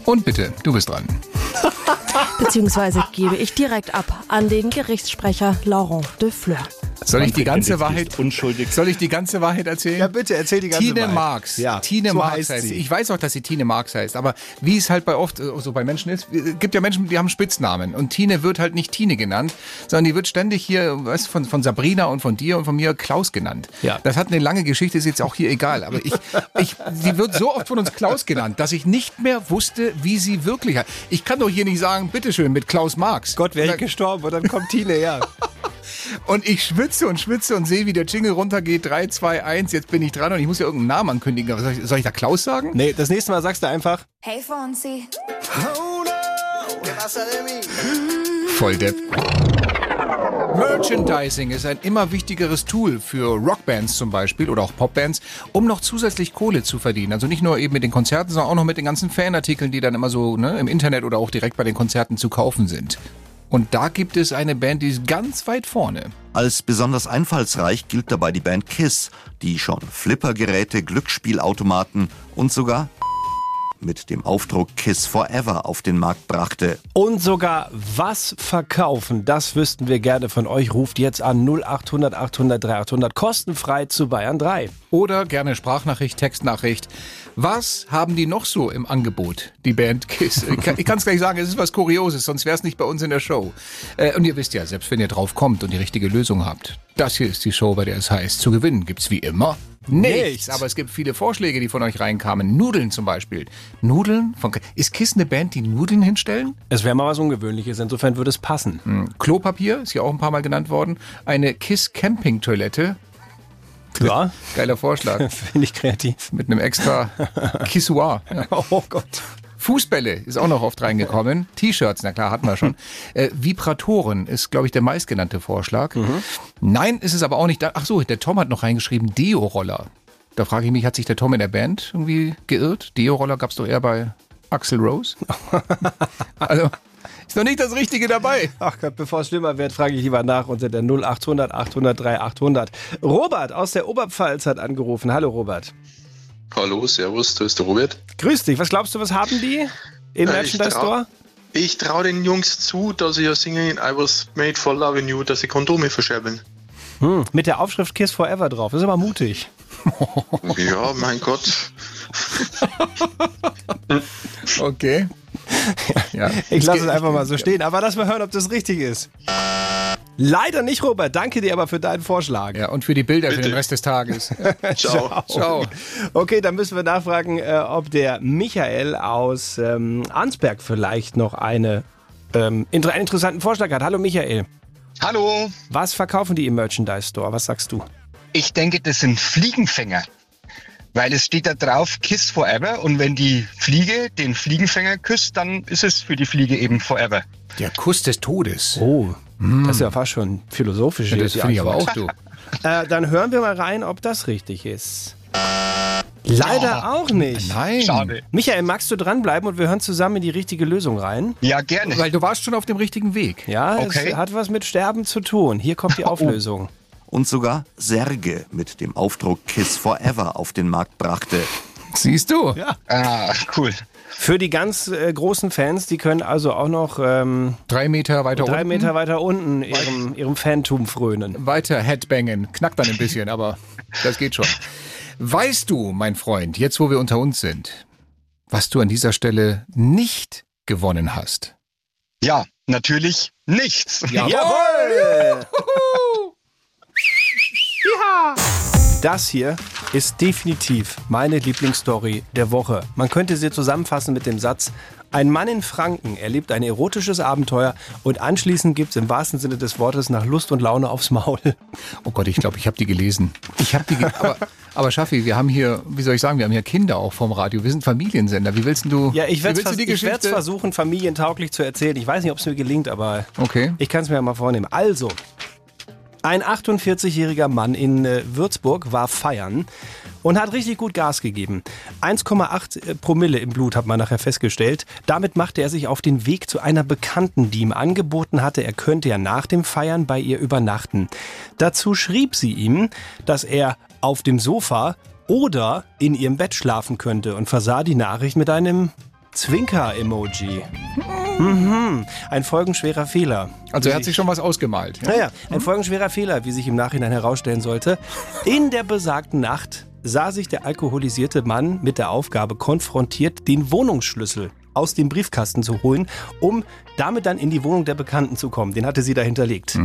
Und bitte, du bist dran. Beziehungsweise gebe ich direkt ab an den Gerichtssprecher Laurent de Fleur. Soll ich die ganze Wahrheit unschuldig? Soll ich die ganze Wahrheit erzählen? Ja, bitte, erzähl die ganze Tine Wahrheit. Marx. Ja, Tine so Marx heißt heißt sie. Ich weiß auch, dass sie Tine Marx heißt, aber wie es halt bei oft äh, so bei Menschen ist, es gibt ja Menschen, die haben Spitznamen und Tine wird halt nicht Tine genannt, sondern die wird ständig hier, weißt du, von, von Sabrina und von dir und von mir Klaus genannt. Ja. Das hat eine lange Geschichte, ist jetzt auch hier egal, aber ich, ich, sie wird so oft von uns Klaus genannt, dass ich nicht mehr wusste, wie sie wirklich heißt. Ich kann doch hier nicht sagen, bitteschön, mit Klaus Marx. Gott, wäre ich gestorben und dann kommt Tine, ja. Und ich schwitze und schwitze und sehe, wie der Jingle runtergeht. 3, 2, 1, jetzt bin ich dran und ich muss ja irgendeinen Namen ankündigen. Aber Soll ich, soll ich da Klaus sagen? Nee, das nächste Mal sagst du einfach, Hey Fonsi. Voll Depp. Merchandising ist ein immer wichtigeres Tool für Rockbands zum Beispiel oder auch Popbands, um noch zusätzlich Kohle zu verdienen. Also nicht nur eben mit den Konzerten, sondern auch noch mit den ganzen Fanartikeln, die dann immer so ne, im Internet oder auch direkt bei den Konzerten zu kaufen sind. Und da gibt es eine Band, die ist ganz weit vorne. Als besonders einfallsreich gilt dabei die Band Kiss, die schon Flippergeräte, Glücksspielautomaten und sogar mit dem Aufdruck Kiss Forever auf den Markt brachte. Und sogar was verkaufen, das wüssten wir gerne von euch. Ruft jetzt an 0800 800 3800 kostenfrei zu Bayern 3. Oder gerne Sprachnachricht, Textnachricht. Was haben die noch so im Angebot, die Band Kiss? Ich kann- es gleich sagen, es ist was Kurioses, sonst wäre es nicht bei uns in der Show. Äh, Und ihr wisst ja, selbst wenn ihr drauf kommt und die richtige Lösung habt, das hier ist die Show, bei der es heißt, zu gewinnen gibt's wie immer nichts. Nichts. Aber es gibt viele Vorschläge, die von euch reinkamen. Nudeln zum Beispiel. Nudeln? Von, ist Kiss eine Band, die Nudeln hinstellen? Es wäre mal was Ungewöhnliches, insofern würde es passen. Hm. Klopapier, ist ja auch ein paar Mal genannt worden. Eine Kiss Camping Toilette. Ja. Geiler Vorschlag. Finde ich kreativ. Mit einem extra Kissoir. Ja. Oh Gott. Fußbälle ist auch noch oft reingekommen. T-Shirts, na klar, hatten wir schon. Äh, Vibratoren ist, glaube ich, der meistgenannte Vorschlag. Nein, ist es aber auch nicht. Da. Ach so, der Tom hat noch reingeschrieben, Deo-Roller. Da frage ich mich, hat sich der Tom in der Band irgendwie geirrt? Deo-Roller gab es doch eher bei Axel Rose. also, ist noch nicht das Richtige dabei. Ach Gott, bevor es schlimmer wird, frage ich lieber nach unter der 0800 800 3800. Robert aus der Oberpfalz hat angerufen. Hallo Robert. Hallo, servus, da ist der Robert. Grüß dich. Was glaubst du, was haben die im Äh, Merchandise Store? Ich traue den Jungs zu, dass sie ja singen in I was made for loving you, dass sie Kondome verscherbeln. Hm, mit der Aufschrift Kiss Forever drauf. Das ist aber mutig. ja, mein Gott. Okay. Ja. Ich lasse es einfach mal so stehen. Aber lass mal hören, ob das richtig ist. Leider nicht, Robert. Danke dir aber für deinen Vorschlag. Ja, und für die Bilder für den Rest des Tages. Ciao. Ciao. Okay, dann müssen wir nachfragen, äh, ob der Michael aus ähm, Arnsberg vielleicht noch eine, ähm, inter einen interessanten Vorschlag hat. Hallo Michael. Hallo. Was verkaufen die im Merchandise Store? Was sagst du? Ich denke, das sind Fliegenfänger. Weil es steht da drauf, Kiss Forever. Und wenn die Fliege den Fliegenfänger küsst, dann ist es für die Fliege eben Forever. Der Kuss des Todes. Oh, das ist ja fast schon philosophisch. Ja, das finde ich aber auch du. Äh, dann hören wir mal rein, ob das richtig ist. Leider auch nicht. Nein. Schade. Michael, magst du dranbleiben und wir hören zusammen in die richtige Lösung rein? Ja, gerne. Weil du warst schon auf dem richtigen Weg. Ja, Okay. es hat was mit Sterben zu tun. Hier kommt die Auflösung. Und sogar Särge mit dem Aufdruck Kiss Forever auf den Markt brachte. Siehst du? Ja. Ah, cool. Für die ganz äh, großen Fans, die können also auch noch ähm, Drei Meter weiter drei unten. Meter weiter unten ihrem, ihrem Fantum frönen. Weiter Headbangen. Knackt dann ein bisschen, aber das geht schon. Weißt du, mein Freund, jetzt wo wir unter uns sind, was du an dieser Stelle nicht gewonnen hast? Ja, natürlich nichts. Jawohl! Das hier ist definitiv meine Lieblingsstory der Woche. Man könnte sie zusammenfassen mit dem Satz, ein Mann in Franken erlebt ein erotisches Abenteuer und anschließend gibt's im wahrsten Sinne des Wortes nach Lust und Laune aufs Maul. Oh Gott, ich glaube, ich habe die gelesen. Ich habe die ge aber, aber Schaffi, wir haben hier, wie soll ich sagen, wir haben hier Kinder auch vom Radio. Wir sind Familiensender. Wie willst du Ja, ich werde es versuchen, familientauglich zu erzählen. Ich weiß nicht, ob es mir gelingt, aber Okay. ich kann es mir ja mal vornehmen. Also, ein 48-jähriger Mann in äh, Würzburg war feiern und hat richtig gut Gas gegeben. 1,8 Promille im Blut hat man nachher festgestellt. Damit machte er sich auf den Weg zu einer Bekannten, die ihm angeboten hatte, er könnte ja nach dem Feiern bei ihr übernachten. Dazu schrieb sie ihm, dass er auf dem Sofa oder in ihrem Bett schlafen könnte und versah die Nachricht mit einem Zwinker-Emoji. Mhm. Ein folgenschwerer Fehler. Also er hat sich schon was ausgemalt. Ja? Naja, ein folgenschwerer Fehler, wie sich im Nachhinein herausstellen sollte. In der besagten Nacht sah sich der alkoholisierte Mann mit der Aufgabe konfrontiert, den Wohnungsschlüssel aus dem Briefkasten zu holen, um damit dann in die Wohnung der Bekannten zu kommen. Den hatte sie da hinterlegt.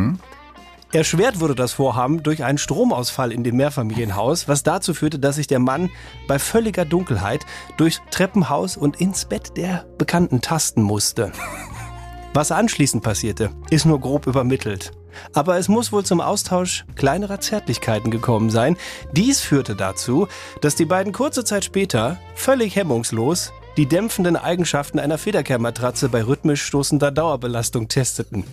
Erschwert wurde das Vorhaben durch einen Stromausfall in dem Mehrfamilienhaus, was dazu führte, dass sich der Mann bei völliger Dunkelheit durchs Treppenhaus und ins Bett der Bekannten tasten musste. Was anschließend passierte, ist nur grob übermittelt. Aber es muss wohl zum Austausch kleinerer Zärtlichkeiten gekommen sein. Dies führte dazu, dass die beiden kurze Zeit später völlig hemmungslos die dämpfenden Eigenschaften einer Federkehrmatratze bei rhythmisch stoßender Dauerbelastung testeten.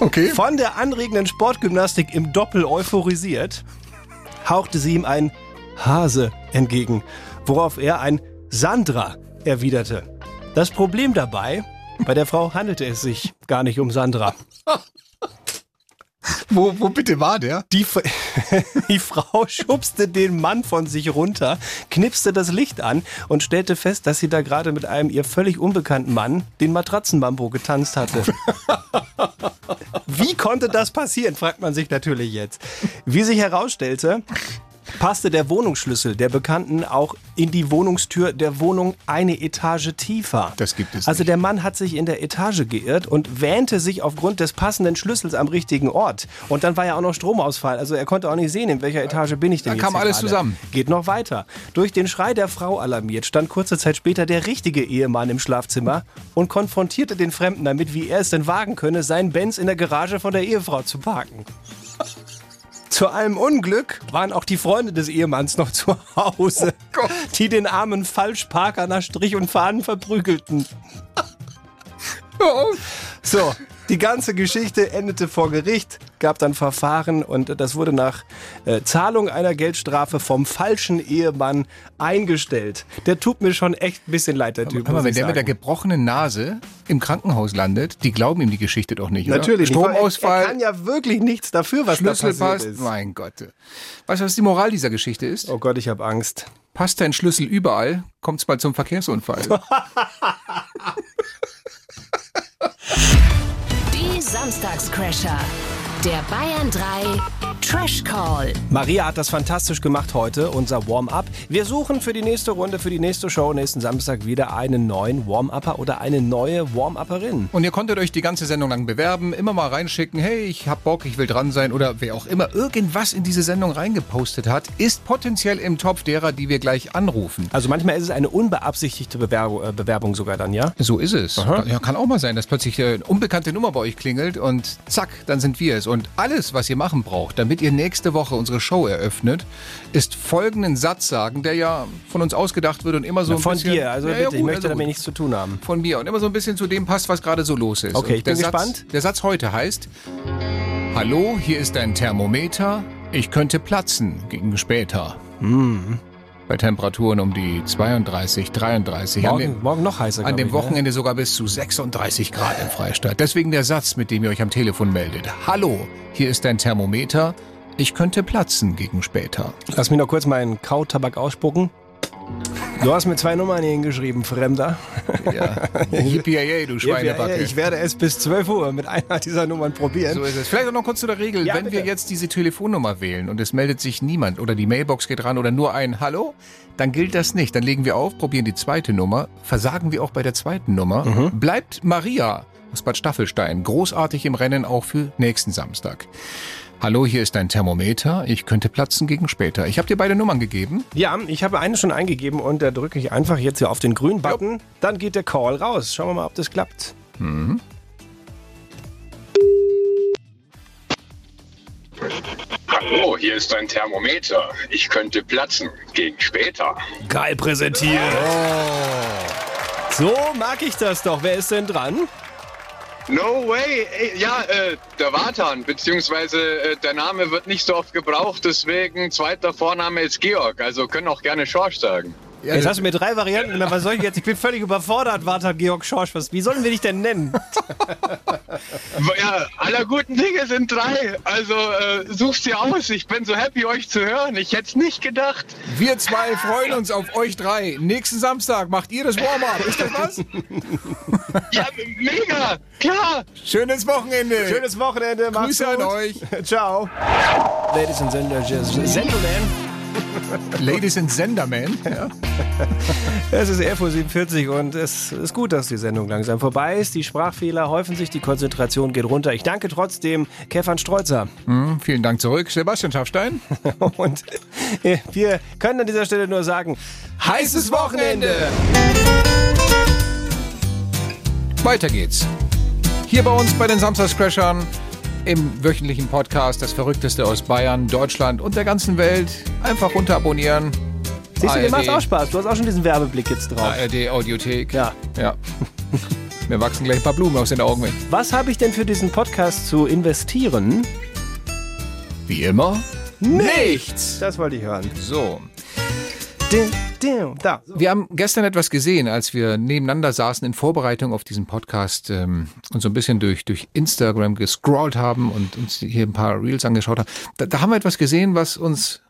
Okay. Von der anregenden Sportgymnastik im Doppel euphorisiert, hauchte sie ihm ein Hase entgegen, worauf er ein Sandra erwiderte. Das Problem dabei, bei der Frau handelte es sich gar nicht um Sandra. Wo, wo bitte war der? Die, die Frau schubste den Mann von sich runter, knipste das Licht an und stellte fest, dass sie da gerade mit einem ihr völlig unbekannten Mann den Matratzenmambo getanzt hatte. Wie konnte das passieren, fragt man sich natürlich jetzt. Wie sich herausstellte, passte der Wohnungsschlüssel der Bekannten auch in die Wohnungstür der Wohnung eine Etage tiefer. Das gibt es Also der Mann hat sich in der Etage geirrt und wähnte sich aufgrund des passenden Schlüssels am richtigen Ort. Und dann war ja auch noch Stromausfall. Also er konnte auch nicht sehen, in welcher Etage bin ich denn Da jetzt kam hier alles gerade. zusammen. Geht noch weiter. Durch den Schrei der Frau alarmiert stand kurze Zeit später der richtige Ehemann im Schlafzimmer und konfrontierte den Fremden damit, wie er es denn wagen könne, seinen Benz in der Garage von der Ehefrau zu parken. Zu allem Unglück waren auch die Freunde des Ehemanns noch zu Hause, die den armen Falschparker nach Strich und Faden verprügelten. So, die ganze Geschichte endete vor Gericht, gab dann Verfahren und das wurde nach äh, Zahlung einer Geldstrafe vom falschen Ehemann eingestellt. Der tut mir schon echt ein bisschen leid, der Typ. Mal, muss wenn der mit der sagen. gebrochenen Nase im Krankenhaus landet, die glauben ihm die Geschichte doch nicht, oder? Natürlich, Stromausfall, Er, er kann ja wirklich nichts dafür, was da passiert passt. ist. Mein Gott. Weißt du, was die Moral dieser Geschichte ist? Oh Gott, ich habe Angst. Passt dein Schlüssel überall, kommt's bald zum Verkehrsunfall. Samstagscrasher. Der Bayern 3 Trash Call. Maria hat das fantastisch gemacht heute, unser Warm-up. Wir suchen für die nächste Runde, für die nächste Show nächsten Samstag wieder einen neuen Warm-Upper oder eine neue Warm-Upperin. Und ihr konntet euch die ganze Sendung lang bewerben, immer mal reinschicken, hey, ich hab Bock, ich will dran sein oder wer auch immer irgendwas in diese Sendung reingepostet hat, ist potenziell im Topf derer, die wir gleich anrufen. Also manchmal ist es eine unbeabsichtigte Bewerbung, äh, Bewerbung sogar dann, ja? So ist es. Ja, kann auch mal sein, dass plötzlich eine unbekannte Nummer bei euch klingelt und zack, dann sind wir es. Und alles, was ihr machen braucht, damit ihr nächste Woche unsere Show eröffnet, ist folgenden Satz sagen, der ja von uns ausgedacht wird und immer so Na, ein von bisschen... dir, also Ja, bitte, ja, ich gut, möchte also damit nichts zu tun haben. Von mir und immer so ein bisschen zu dem passt, was gerade so los ist. Okay, Und ich bin der gespannt. Satz, der Satz heute heißt, Hallo, hier ist ein Thermometer, ich könnte platzen gegen später. Hm. Bei Temperaturen um die 32, 33. an Morgen, dem, morgen noch heißer, an dem ich, ne? Wochenende sogar bis zu 36 Grad im Freistaat. Deswegen der Satz, mit dem ihr euch am Telefon meldet. Hallo, hier ist ein Thermometer, ich könnte platzen gegen später. Lass mich noch kurz meinen Kautabak ausspucken. Du hast mir zwei Nummern hingeschrieben, Fremder. Ja. Yippie, du Schweinebacke. Ich werde es bis 12 Uhr mit einer dieser Nummern probieren. So ist es. Vielleicht auch noch kurz zu der Regel. Ja, Wenn wir bitte. jetzt diese Telefonnummer wählen und es meldet sich niemand oder die Mailbox geht ran oder nur ein Hallo, dann gilt das nicht. Dann legen wir auf, probieren die zweite Nummer, versagen wir auch bei der zweiten Nummer. Mhm. Bleibt Maria aus Bad Staffelstein großartig im Rennen auch für nächsten Samstag. Hallo, hier ist dein Thermometer. Ich könnte platzen gegen später. Ich habe dir beide Nummern gegeben. Ja, ich habe eine schon eingegeben und da drücke ich einfach jetzt hier auf den grünen Button. Dann geht der Call raus. Schauen wir mal, ob das klappt. Mhm. Hallo, hier ist dein Thermometer. Ich könnte platzen. Gegen später. Geil präsentiert. So mag ich das doch. Wer ist denn dran? No way. Ey, Ja, äh, der Watan, beziehungsweise äh, der Name wird nicht so oft gebraucht, deswegen zweiter Vorname ist Georg. Also können auch gerne Schorsch sagen. jetzt hast du mir drei Varianten genannt. Was soll ich jetzt? Ich bin völlig überfordert, Warte, Georg Schorsch. Was, wie sollen wir dich denn nennen? Ja, aller guten Dinge sind drei. Also äh, sucht sie aus. Ich bin so happy, euch zu hören. Ich hätte es nicht gedacht. Wir zwei freuen uns auf euch drei. Nächsten Samstag macht ihr das Warm-up. Ist das was? Ja, mega. Klar. Schönes Wochenende. Schönes Wochenende. Macht's Grüße an euch. Ciao. Ladies and Gentlemen. Ladies and Senderman. Ja. Es ist 11.47 Uhr und es ist gut, dass die Sendung langsam vorbei ist. Die Sprachfehler häufen sich, die Konzentration geht runter. Ich danke trotzdem Kefan Streuzer. Hm, vielen Dank zurück, Sebastian Schaffstein. Und äh, wir können an dieser Stelle nur sagen, Heißes Wochenende! Weiter geht's. Hier bei uns bei den Samstagscrashern im wöchentlichen Podcast Das Verrückteste aus Bayern, Deutschland und der ganzen Welt. Einfach runter abonnieren. Siehst du, dir macht's ARD. auch Spaß. Du hast auch schon diesen Werbeblick jetzt drauf. ARD Audiothek. Ja. Ja. Mir wachsen gleich ein paar Blumen aus den Augen weg. Was habe ich denn für diesen Podcast zu investieren? Wie immer. Nichts! Das wollte ich hören. So. Dim, dim, Da. Wir haben gestern etwas gesehen, als wir nebeneinander saßen in Vorbereitung auf diesen Podcast ähm, und so ein bisschen durch, durch Instagram gescrollt haben und uns hier ein paar Reels angeschaut haben. Da, da haben wir etwas gesehen, was uns,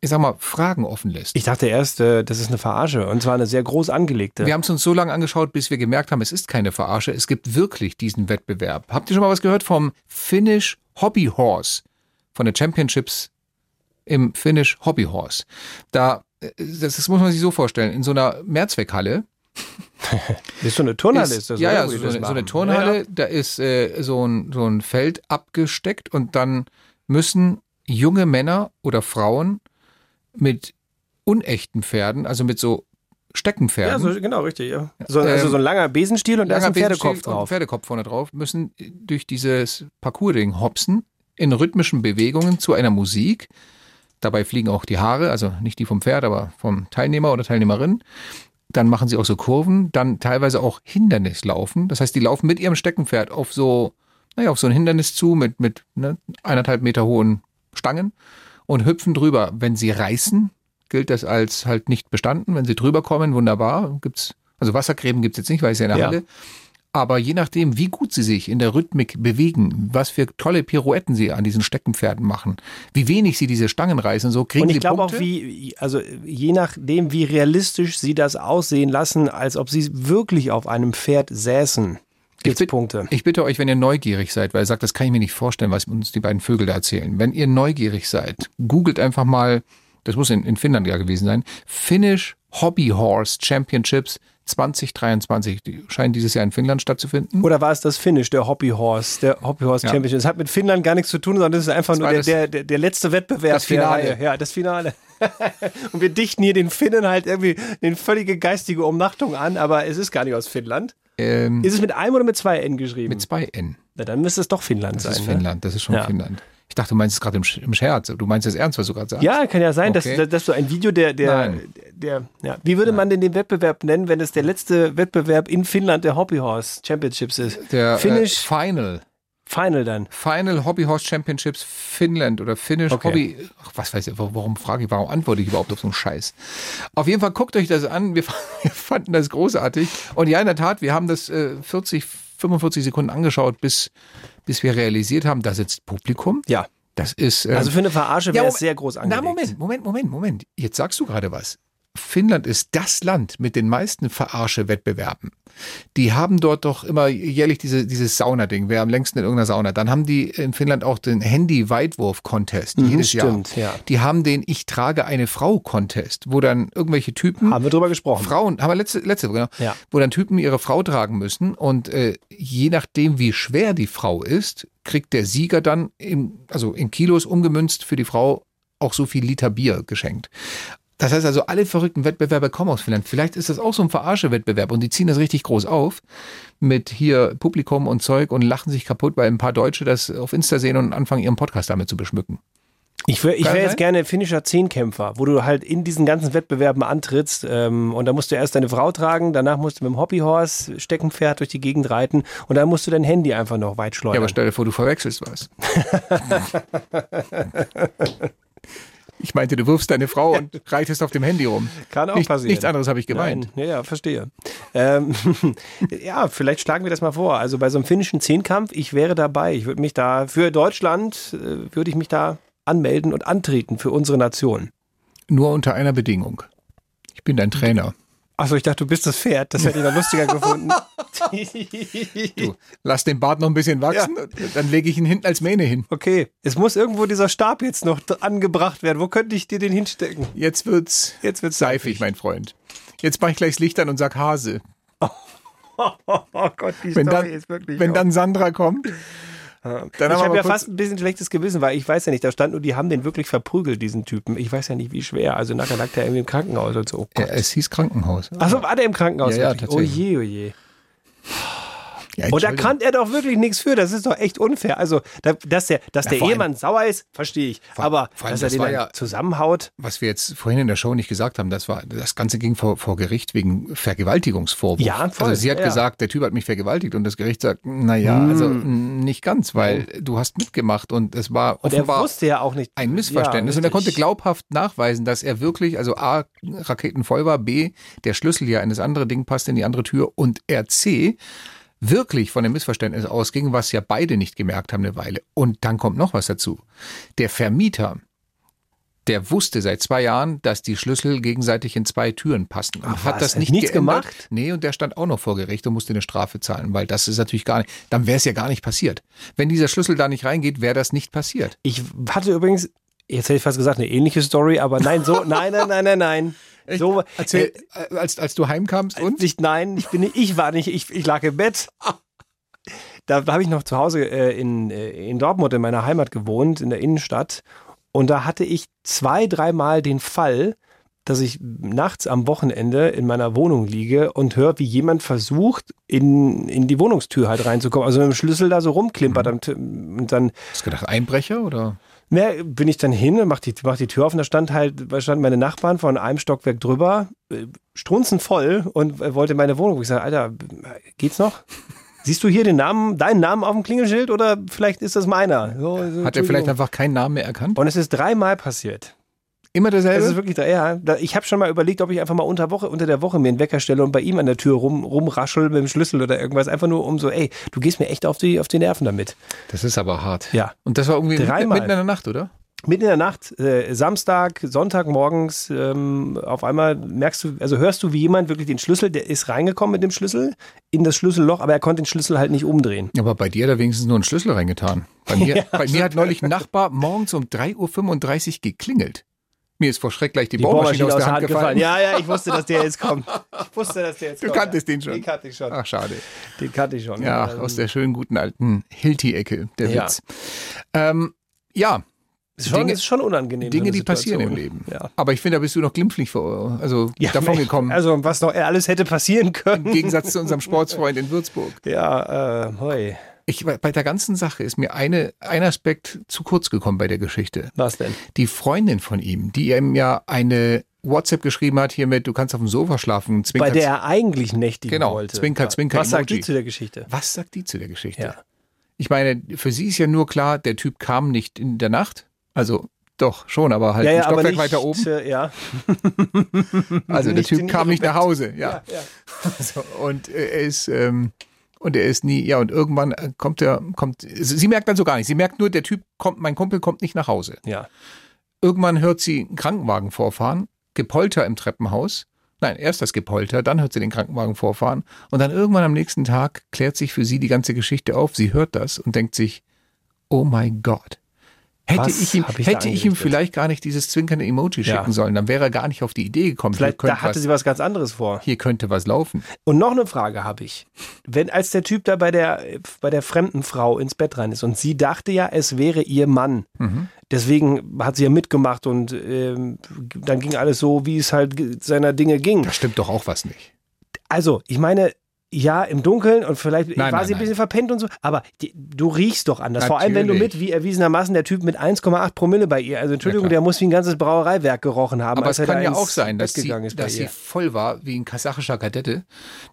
ich sag mal, Fragen offen lässt. Ich dachte erst, äh, das ist eine Verarsche. Und zwar eine sehr groß angelegte. Wir haben es uns so lange angeschaut, bis wir gemerkt haben, es ist keine Verarsche. Es gibt wirklich diesen Wettbewerb. Habt ihr schon mal was gehört vom Finnish Hobby Horse? Von den Championships im Finnish Hobby Horse. Da, das, das muss man sich so vorstellen, in so einer Mehrzweckhalle. Das ist so eine Turnhalle, ist, das, Ja, ja, so, das eine, so eine. Turnhalle, Ja, ja. da ist äh, so, ein, so ein Feld abgesteckt und dann müssen junge Männer oder Frauen mit unechten Pferden, also mit so Ja, Steckenpferden, so, genau, richtig. Ja. So, also Ähm, so ein langer Besenstiel und da ist ein langer Besenstiel Pferdekopf und ein drauf. Pferdekopf vorne drauf, müssen durch dieses Parcoursing hopsen in rhythmischen Bewegungen zu einer Musik. Dabei fliegen auch die Haare, also nicht die vom Pferd, aber vom Teilnehmer oder Teilnehmerin. Dann machen sie auch so Kurven, dann teilweise auch Hindernislaufen. Das heißt, die laufen mit ihrem Steckenpferd auf so, naja, auf so ein Hindernis zu mit, mit ne, eineinhalb Meter hohen Stangen und hüpfen drüber. Wenn sie reißen, gilt das als halt nicht bestanden. Wenn sie drüber kommen, wunderbar. Gibt's, also Wassergräben gibt's jetzt nicht, weil es ja in der Ja. Halle. Aber je nachdem, wie gut sie sich in der Rhythmik bewegen, was für tolle Pirouetten sie an diesen Steckenpferden machen, wie wenig sie diese Stangen reißen, so kriegen Und ich sie glaube auch, wie, also je nachdem, wie realistisch sie das aussehen lassen, als ob sie wirklich auf einem Pferd säßen, gibt es Punkte. Ich bitte euch, wenn ihr neugierig seid, weil ihr sagt, das kann ich mir nicht vorstellen, was uns die beiden Vögel da erzählen. Wenn ihr neugierig seid, googelt einfach mal, das muss in, in Finnland ja gewesen sein, Finnish Hobby Horse Championships 2023. Die scheinen dieses Jahr in Finnland stattzufinden. Oder war es das Finish, der Hobby Horse, der Hobby Horse Ja. Championship? Das hat mit Finnland gar nichts zu tun, sondern das ist einfach Das nur der, das- der, der, der letzte Wettbewerb. das Finale. Ja, das Finale. Und wir dichten hier den Finnen halt irgendwie eine völlige geistige Umnachtung an, aber es ist gar nicht aus Finnland. Ähm, Ist es mit einem oder mit zwei N geschrieben? mit zwei N. Na, dann müsste es doch Finnland Das sein. ist ne? Finnland, das ist schon Ja. Finnland. Ich dachte, du meinst es gerade im, im Scherz. Du meinst es ernst, was du gerade sagst? Ja, kann ja sein, Okay. dass, dass so ein Video der, der, Nein. der, ja. Wie würde man denn den Wettbewerb nennen, wenn es der letzte Wettbewerb in Finnland der Hobby Horse Championships ist? Der Finish Äh, Final. Final dann. Final Hobby Horse Championships Finnland oder Finnish Okay. Hobby. Ach, was weiß ich, wa- warum frage ich, warum antworte ich überhaupt auf so einen Scheiß? Auf jeden Fall guckt euch das an. Wir, wir fanden das großartig. Und ja, in der Tat, wir haben das äh, 40, 45 Sekunden angeschaut, bis, bis wir realisiert haben, da sitzt Publikum. Ja. Das ist. ähm, Also für eine Verarsche wäre ja, es sehr groß angelegt. Na, Moment, Moment, Moment, Moment. Jetzt sagst du gerade was. Finnland ist das Land mit den meisten Verarsche-Wettbewerben. Die haben dort doch immer jährlich diese, dieses Saunading, wer am längsten in irgendeiner Sauna. Dann haben die in Finnland auch den Handy-Weitwurf-Contest Mhm, jedes stimmt, Jahr. ja. Die haben den Ich trage eine Frau-Contest, wo dann irgendwelche Typen. Haben wir drüber gesprochen. Frauen, haben wir letzte, letzte Woche, genau. Ja. Wo dann Typen ihre Frau tragen müssen und äh, je nachdem, wie schwer die Frau ist, kriegt der Sieger dann, im, also in Kilos umgemünzt für die Frau auch so viel Liter Bier geschenkt. Das heißt also, alle verrückten Wettbewerber kommen aus Finnland. Vielleicht ist das auch so ein Verarsche-Wettbewerb und die ziehen das richtig groß auf mit hier Publikum und Zeug und lachen sich kaputt, weil ein paar Deutsche das auf Insta sehen und anfangen, ihren Podcast damit zu beschmücken. Ich wäre ich wär sein? jetzt gerne finnischer Zehnkämpfer, wo du halt in diesen ganzen Wettbewerben antrittst ähm, und da musst du erst deine Frau tragen, danach musst du mit dem Hobbyhorse Steckenpferd durch die Gegend reiten und dann musst du dein Handy einfach noch weit Ja, schleudern. aber stell dir vor, du verwechselst was. Ich meinte, du wirfst deine Frau und reitest auf dem Handy rum. Kann auch Nicht- passieren. Nichts anderes habe ich gemeint. Nein, ja, ja, verstehe. Ähm, ja, vielleicht schlagen wir das mal vor. Also bei so einem finnischen Zehnkampf, ich wäre dabei. Ich würde mich da für Deutschland äh, würde ich mich da anmelden und antreten für unsere Nation. Nur unter einer Bedingung. Ich bin dein Trainer. Achso, ich dachte, du bist das Pferd. Das hätte ich noch lustiger gefunden. Du, lass den Bart noch ein bisschen wachsen, dann lege ich ihn hinten als Mähne hin. Okay, es muss irgendwo dieser Stab jetzt noch angebracht werden. Wo könnte ich dir den hinstecken? Jetzt wird's, Jetzt wird's seifig, mein Freund. Jetzt mache ich gleich das Licht an und sag Hase. Oh Gott, die Wenn Story dann, ist wirklich. wenn dann Sandra kommt, haben ich habe ja fast ein bisschen schlechtes Gewissen, weil ich weiß ja nicht, da stand nur, die haben den wirklich verprügelt, diesen Typen. Ich weiß ja nicht, wie schwer. Also nachher lag der irgendwie im Krankenhaus und so. Oh ja, Gott. es hieß Krankenhaus. Achso, war der im Krankenhaus? Ja, ja, oh je, oh je. Ja, Und da kann er doch wirklich nichts für. Das ist doch echt unfair. Also, da, dass der, dass Ja, der vor allem- Ehemann sauer ist, verstehe ich. Aber vor allem, dass er das den dann ja- zusammenhaut. Was wir jetzt vorhin in der Show nicht gesagt haben, das war, das Ganze ging vor, vor Gericht wegen Vergewaltigungsvorwurf. Ja, voll, Also sie hat gesagt, der Typ hat mich vergewaltigt und das Gericht sagt, naja, Hm. also nicht ganz, weil du hast mitgemacht und es war Und offenbar ja auch nicht. ein Missverständnis. Und er konnte glaubhaft nachweisen, dass er wirklich, also A, raketenvoll war, B, der Schlüssel ja in das andere Ding passt in die andere Tür und er C, wirklich von dem Missverständnis ausging, was ja beide nicht gemerkt haben eine Weile. Und dann kommt noch was dazu. Der Vermieter, der wusste seit zwei Jahren, dass die Schlüssel gegenseitig in zwei Türen passen. Und Ach hat was, das nicht nichts geändert. gemacht? Nee, und der stand auch noch vor Gericht und musste eine Strafe zahlen, weil das ist natürlich gar nicht, dann wäre es ja gar nicht passiert. Wenn dieser Schlüssel da nicht reingeht, wäre das nicht passiert. Ich hatte übrigens, jetzt hätte ich fast gesagt, eine ähnliche Story, aber nein, so, nein, nein, nein, nein, nein. So, Erzähl, äh, als, als du heimkamst und? Ich, nein, ich bin nicht, ich war nicht, ich, ich lag im Bett. Da, da habe ich noch zu Hause äh, in, äh, in Dortmund in meiner Heimat gewohnt, in der Innenstadt. Und da hatte ich zwei, dreimal den Fall, dass ich nachts am Wochenende in meiner Wohnung liege und höre, wie jemand versucht, in, in die Wohnungstür halt reinzukommen. Also mit dem Schlüssel da so rumklimpert und, und dann Hast du gedacht, Einbrecher oder? Ja, bin ich dann hin, mach die, mach die Tür auf und da stand halt, da standen meine Nachbarn von einem Stockwerk drüber, äh, strunzenvoll und äh, wollte meine Wohnung. Ich sage, Alter, geht's noch? Siehst du hier den Namen, deinen Namen auf dem Klingelschild oder vielleicht ist das meiner? So, so, Hat er vielleicht einfach keinen Namen mehr erkannt? Und es ist dreimal passiert. Immer derselbe? Das ist wirklich, da- ja, ich habe schon mal überlegt, ob ich einfach mal unter, Woche, unter der Woche mir einen Wecker stelle und bei ihm an der Tür rum, rumraschel mit dem Schlüssel oder irgendwas. Einfach nur um so, ey, du gehst mir echt auf die, auf die Nerven damit. Das ist aber hart. Ja. Und das war irgendwie mitten, Dreimal. mitten in der Nacht, oder? Mitten in der Nacht, äh, Samstag, Sonntag morgens, ähm, auf einmal merkst du, also hörst du, wie jemand wirklich den Schlüssel, der ist reingekommen mit dem Schlüssel in das Schlüsselloch, aber er konnte den Schlüssel halt nicht umdrehen. Aber bei dir hat er wenigstens nur einen Schlüssel reingetan. Bei mir, Ja, bei mir hat neulich ein Nachbar morgens um 3.35 Uhr geklingelt. Mir ist vor Schreck gleich die, Die Bohrmaschine aus der Hand gefallen. Ja, ja, ich wusste, dass der jetzt kommt. Ich wusste, dass der jetzt Du kommt. kanntest den schon. Den kannte ich schon. Ach, schade. Den kannte ich schon. Ja, Ähm, aus der schönen guten alten Hilti-Ecke, der Ja. Witz. Ähm, ja. ist schon, Dinge, ist schon unangenehm. Dinge so die passieren im. Leben. Ja. Aber ich finde, da bist du noch glimpflich vor, also Ja, davon gekommen. Also, was noch alles hätte passieren können. Im Gegensatz zu unserem Sportsfreund in Würzburg. Ja, äh, hoi. Ich, bei der ganzen Sache ist mir eine, ein Aspekt zu kurz gekommen bei der Geschichte. Was denn? Die Freundin von ihm, die ihm ja eine WhatsApp geschrieben hat, hiermit, du kannst auf dem Sofa schlafen. Zwinker, Bei der er eigentlich nächtigen Genau, wollte. Zwinker, Zwinker, Was sagt die zu der Geschichte? Was sagt die zu der Geschichte? Ja. Ich meine, für sie ist ja nur klar, der Typ kam nicht in der Nacht. Also doch, schon, aber halt ja, ein ja, aber Stockwerk nicht, weiter oben. äh, Ja. Also der Typ kam nicht nach Bett. Hause, ja. Ja, ja. So, und er ist ähm, und er ist nie, ja, und irgendwann äh, kommt er, kommt, sie merkt dann so gar nicht. Sie merkt nur, der Typ kommt, mein Kumpel kommt nicht nach Hause. Ja. Irgendwann hört sie einen Krankenwagen vorfahren, Gepolter im Treppenhaus. Nein, erst das Gepolter, dann hört sie den Krankenwagen vorfahren und dann irgendwann am nächsten Tag klärt sich für sie die ganze Geschichte auf. Sie hört das und denkt sich, oh mein Gott. Hätte Was ich ihm, ich hätte ich ihm vielleicht gar nicht dieses zwinkernde Emoji Ja. schicken sollen, dann wäre er gar nicht auf die Idee gekommen. Vielleicht da hatte was, sie was ganz anderes vor. Hier könnte was laufen. Und noch eine Frage habe ich. Wenn als der Typ da bei der, bei der fremden Frau ins Bett rein ist und sie dachte ja, es wäre ihr Mann. Mhm. Deswegen hat sie ja mitgemacht und ähm, dann ging alles so, wie es halt seiner Dinge ging. Da stimmt doch auch was nicht. Also, ich meine, ja, im Dunkeln und vielleicht Nein, war nein, sie ein bisschen verpennt und so, aber die, du riechst doch anders. Vor allem, wenn du Natürlich. mit, wie erwiesenermaßen, der Typ mit 1,8 Promille bei ihr, also Entschuldigung, der muss wie ein ganzes Brauereiwerk gerochen haben. Aber es er da kann ja auch sein, dass, sie, dass sie voll war wie ein kasachischer Kadette,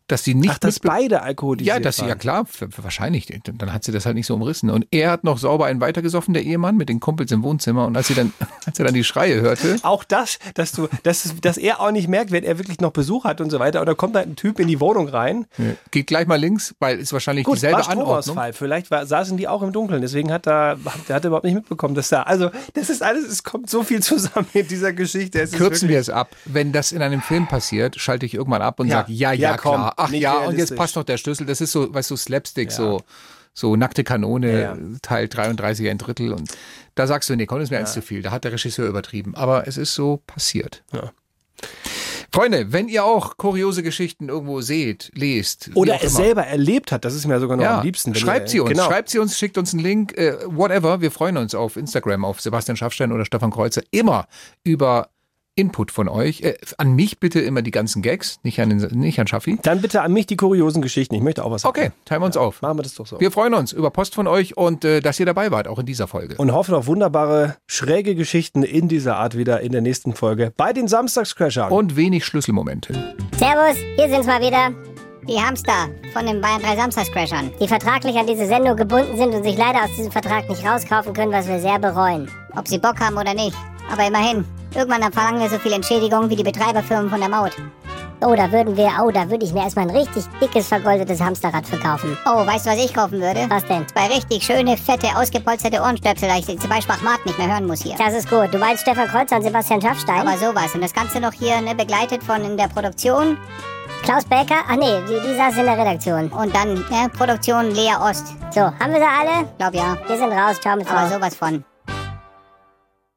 dass sie nicht Ach, dass beide alkoholisiert Ja, dass sie ja klar, wahrscheinlich. Dann hat sie das halt nicht so umrissen. Und er hat noch sauber einen weitergesoffen, der Ehemann, mit den Kumpels im Wohnzimmer. Und als sie dann, als er dann die Schreie hörte, Auch das, dass du, dass, dass er auch nicht merkt, wenn er wirklich noch Besuch hat und so weiter. Oder kommt halt ein Typ in die Wohnung rein. Geht gleich mal links, weil es wahrscheinlich Gut, dieselbe war. Stromausfall. Vielleicht war, saßen die auch im Dunkeln. Deswegen hat er, der hat er überhaupt nicht mitbekommen, dass da, also, das ist alles, es kommt so viel zusammen in dieser Geschichte. Es Kürzen wir es ab. Wenn das in einem Film passiert, schalte ich irgendwann ab und Ja. sage, ja, ja, Ja, komm, klar. Ach ja, und jetzt passt noch der Schlüssel. Das ist so, weißt du, Slapstick, so, so nackte Kanone, Ja, ja. Teil 33, ein Drittel. Und da sagst du, nee, komm, das ist mir eins zu viel. Da hat der Regisseur übertrieben. Aber es ist so passiert. Freunde, wenn ihr auch kuriose Geschichten irgendwo seht, lest, Oder es selber erlebt hat, das ist mir sogar noch ja, am liebsten. schreibt ihr- sie uns, Genau. schreibt sie uns, schickt uns einen Link, äh, whatever. Wir freuen uns auf Instagram, auf Sebastian Schaffstein oder Stefan Kreuzer immer über Input von euch. Äh, an mich bitte immer die ganzen Gags, nicht an, den, nicht an Schaffi. Dann bitte an mich die kuriosen Geschichten. Ich möchte auch was sagen. Okay, teilen wir uns auf. Machen wir das doch so. Wir freuen uns über Post von euch und äh, dass ihr dabei wart, auch in dieser Folge. Und hoffen auf wunderbare, schräge Geschichten in dieser Art wieder in der nächsten Folge bei den Samstagscrashern. Und wenig Schlüsselmomente. Servus, hier sind's mal wieder. Die Hamster von den Bayern 3 Samstagscrashern, die vertraglich an diese Sendung gebunden sind und sich leider aus diesem Vertrag nicht rauskaufen können, was wir sehr bereuen. Ob sie Bock haben oder nicht. Aber immerhin, irgendwann verlangen wir so viel Entschädigung wie die Betreiberfirmen von der Maut. Oh, da würden wir, oh, da würde ich mir erstmal ein richtig dickes, vergoldetes Hamsterrad verkaufen. Oh, weißt du, was ich kaufen würde? Was denn? Zwei richtig schöne, fette, ausgepolsterte Ohrenstöpsel, dass ich zum Beispiel Mart nicht mehr hören muss hier. Das ist gut. Du meinst Stefan Kreuzer und Sebastian Schaffstein? Aber sowas. Und das Ganze noch hier, ne, begleitet von in der Produktion. Klaus Becker? Ach nee, die, die saß in der Redaktion. Und dann, ne, Produktion Lea Ost. So, haben wir sie alle? Glaub ja. Wir sind raus. Ciao mit Aber sowas von.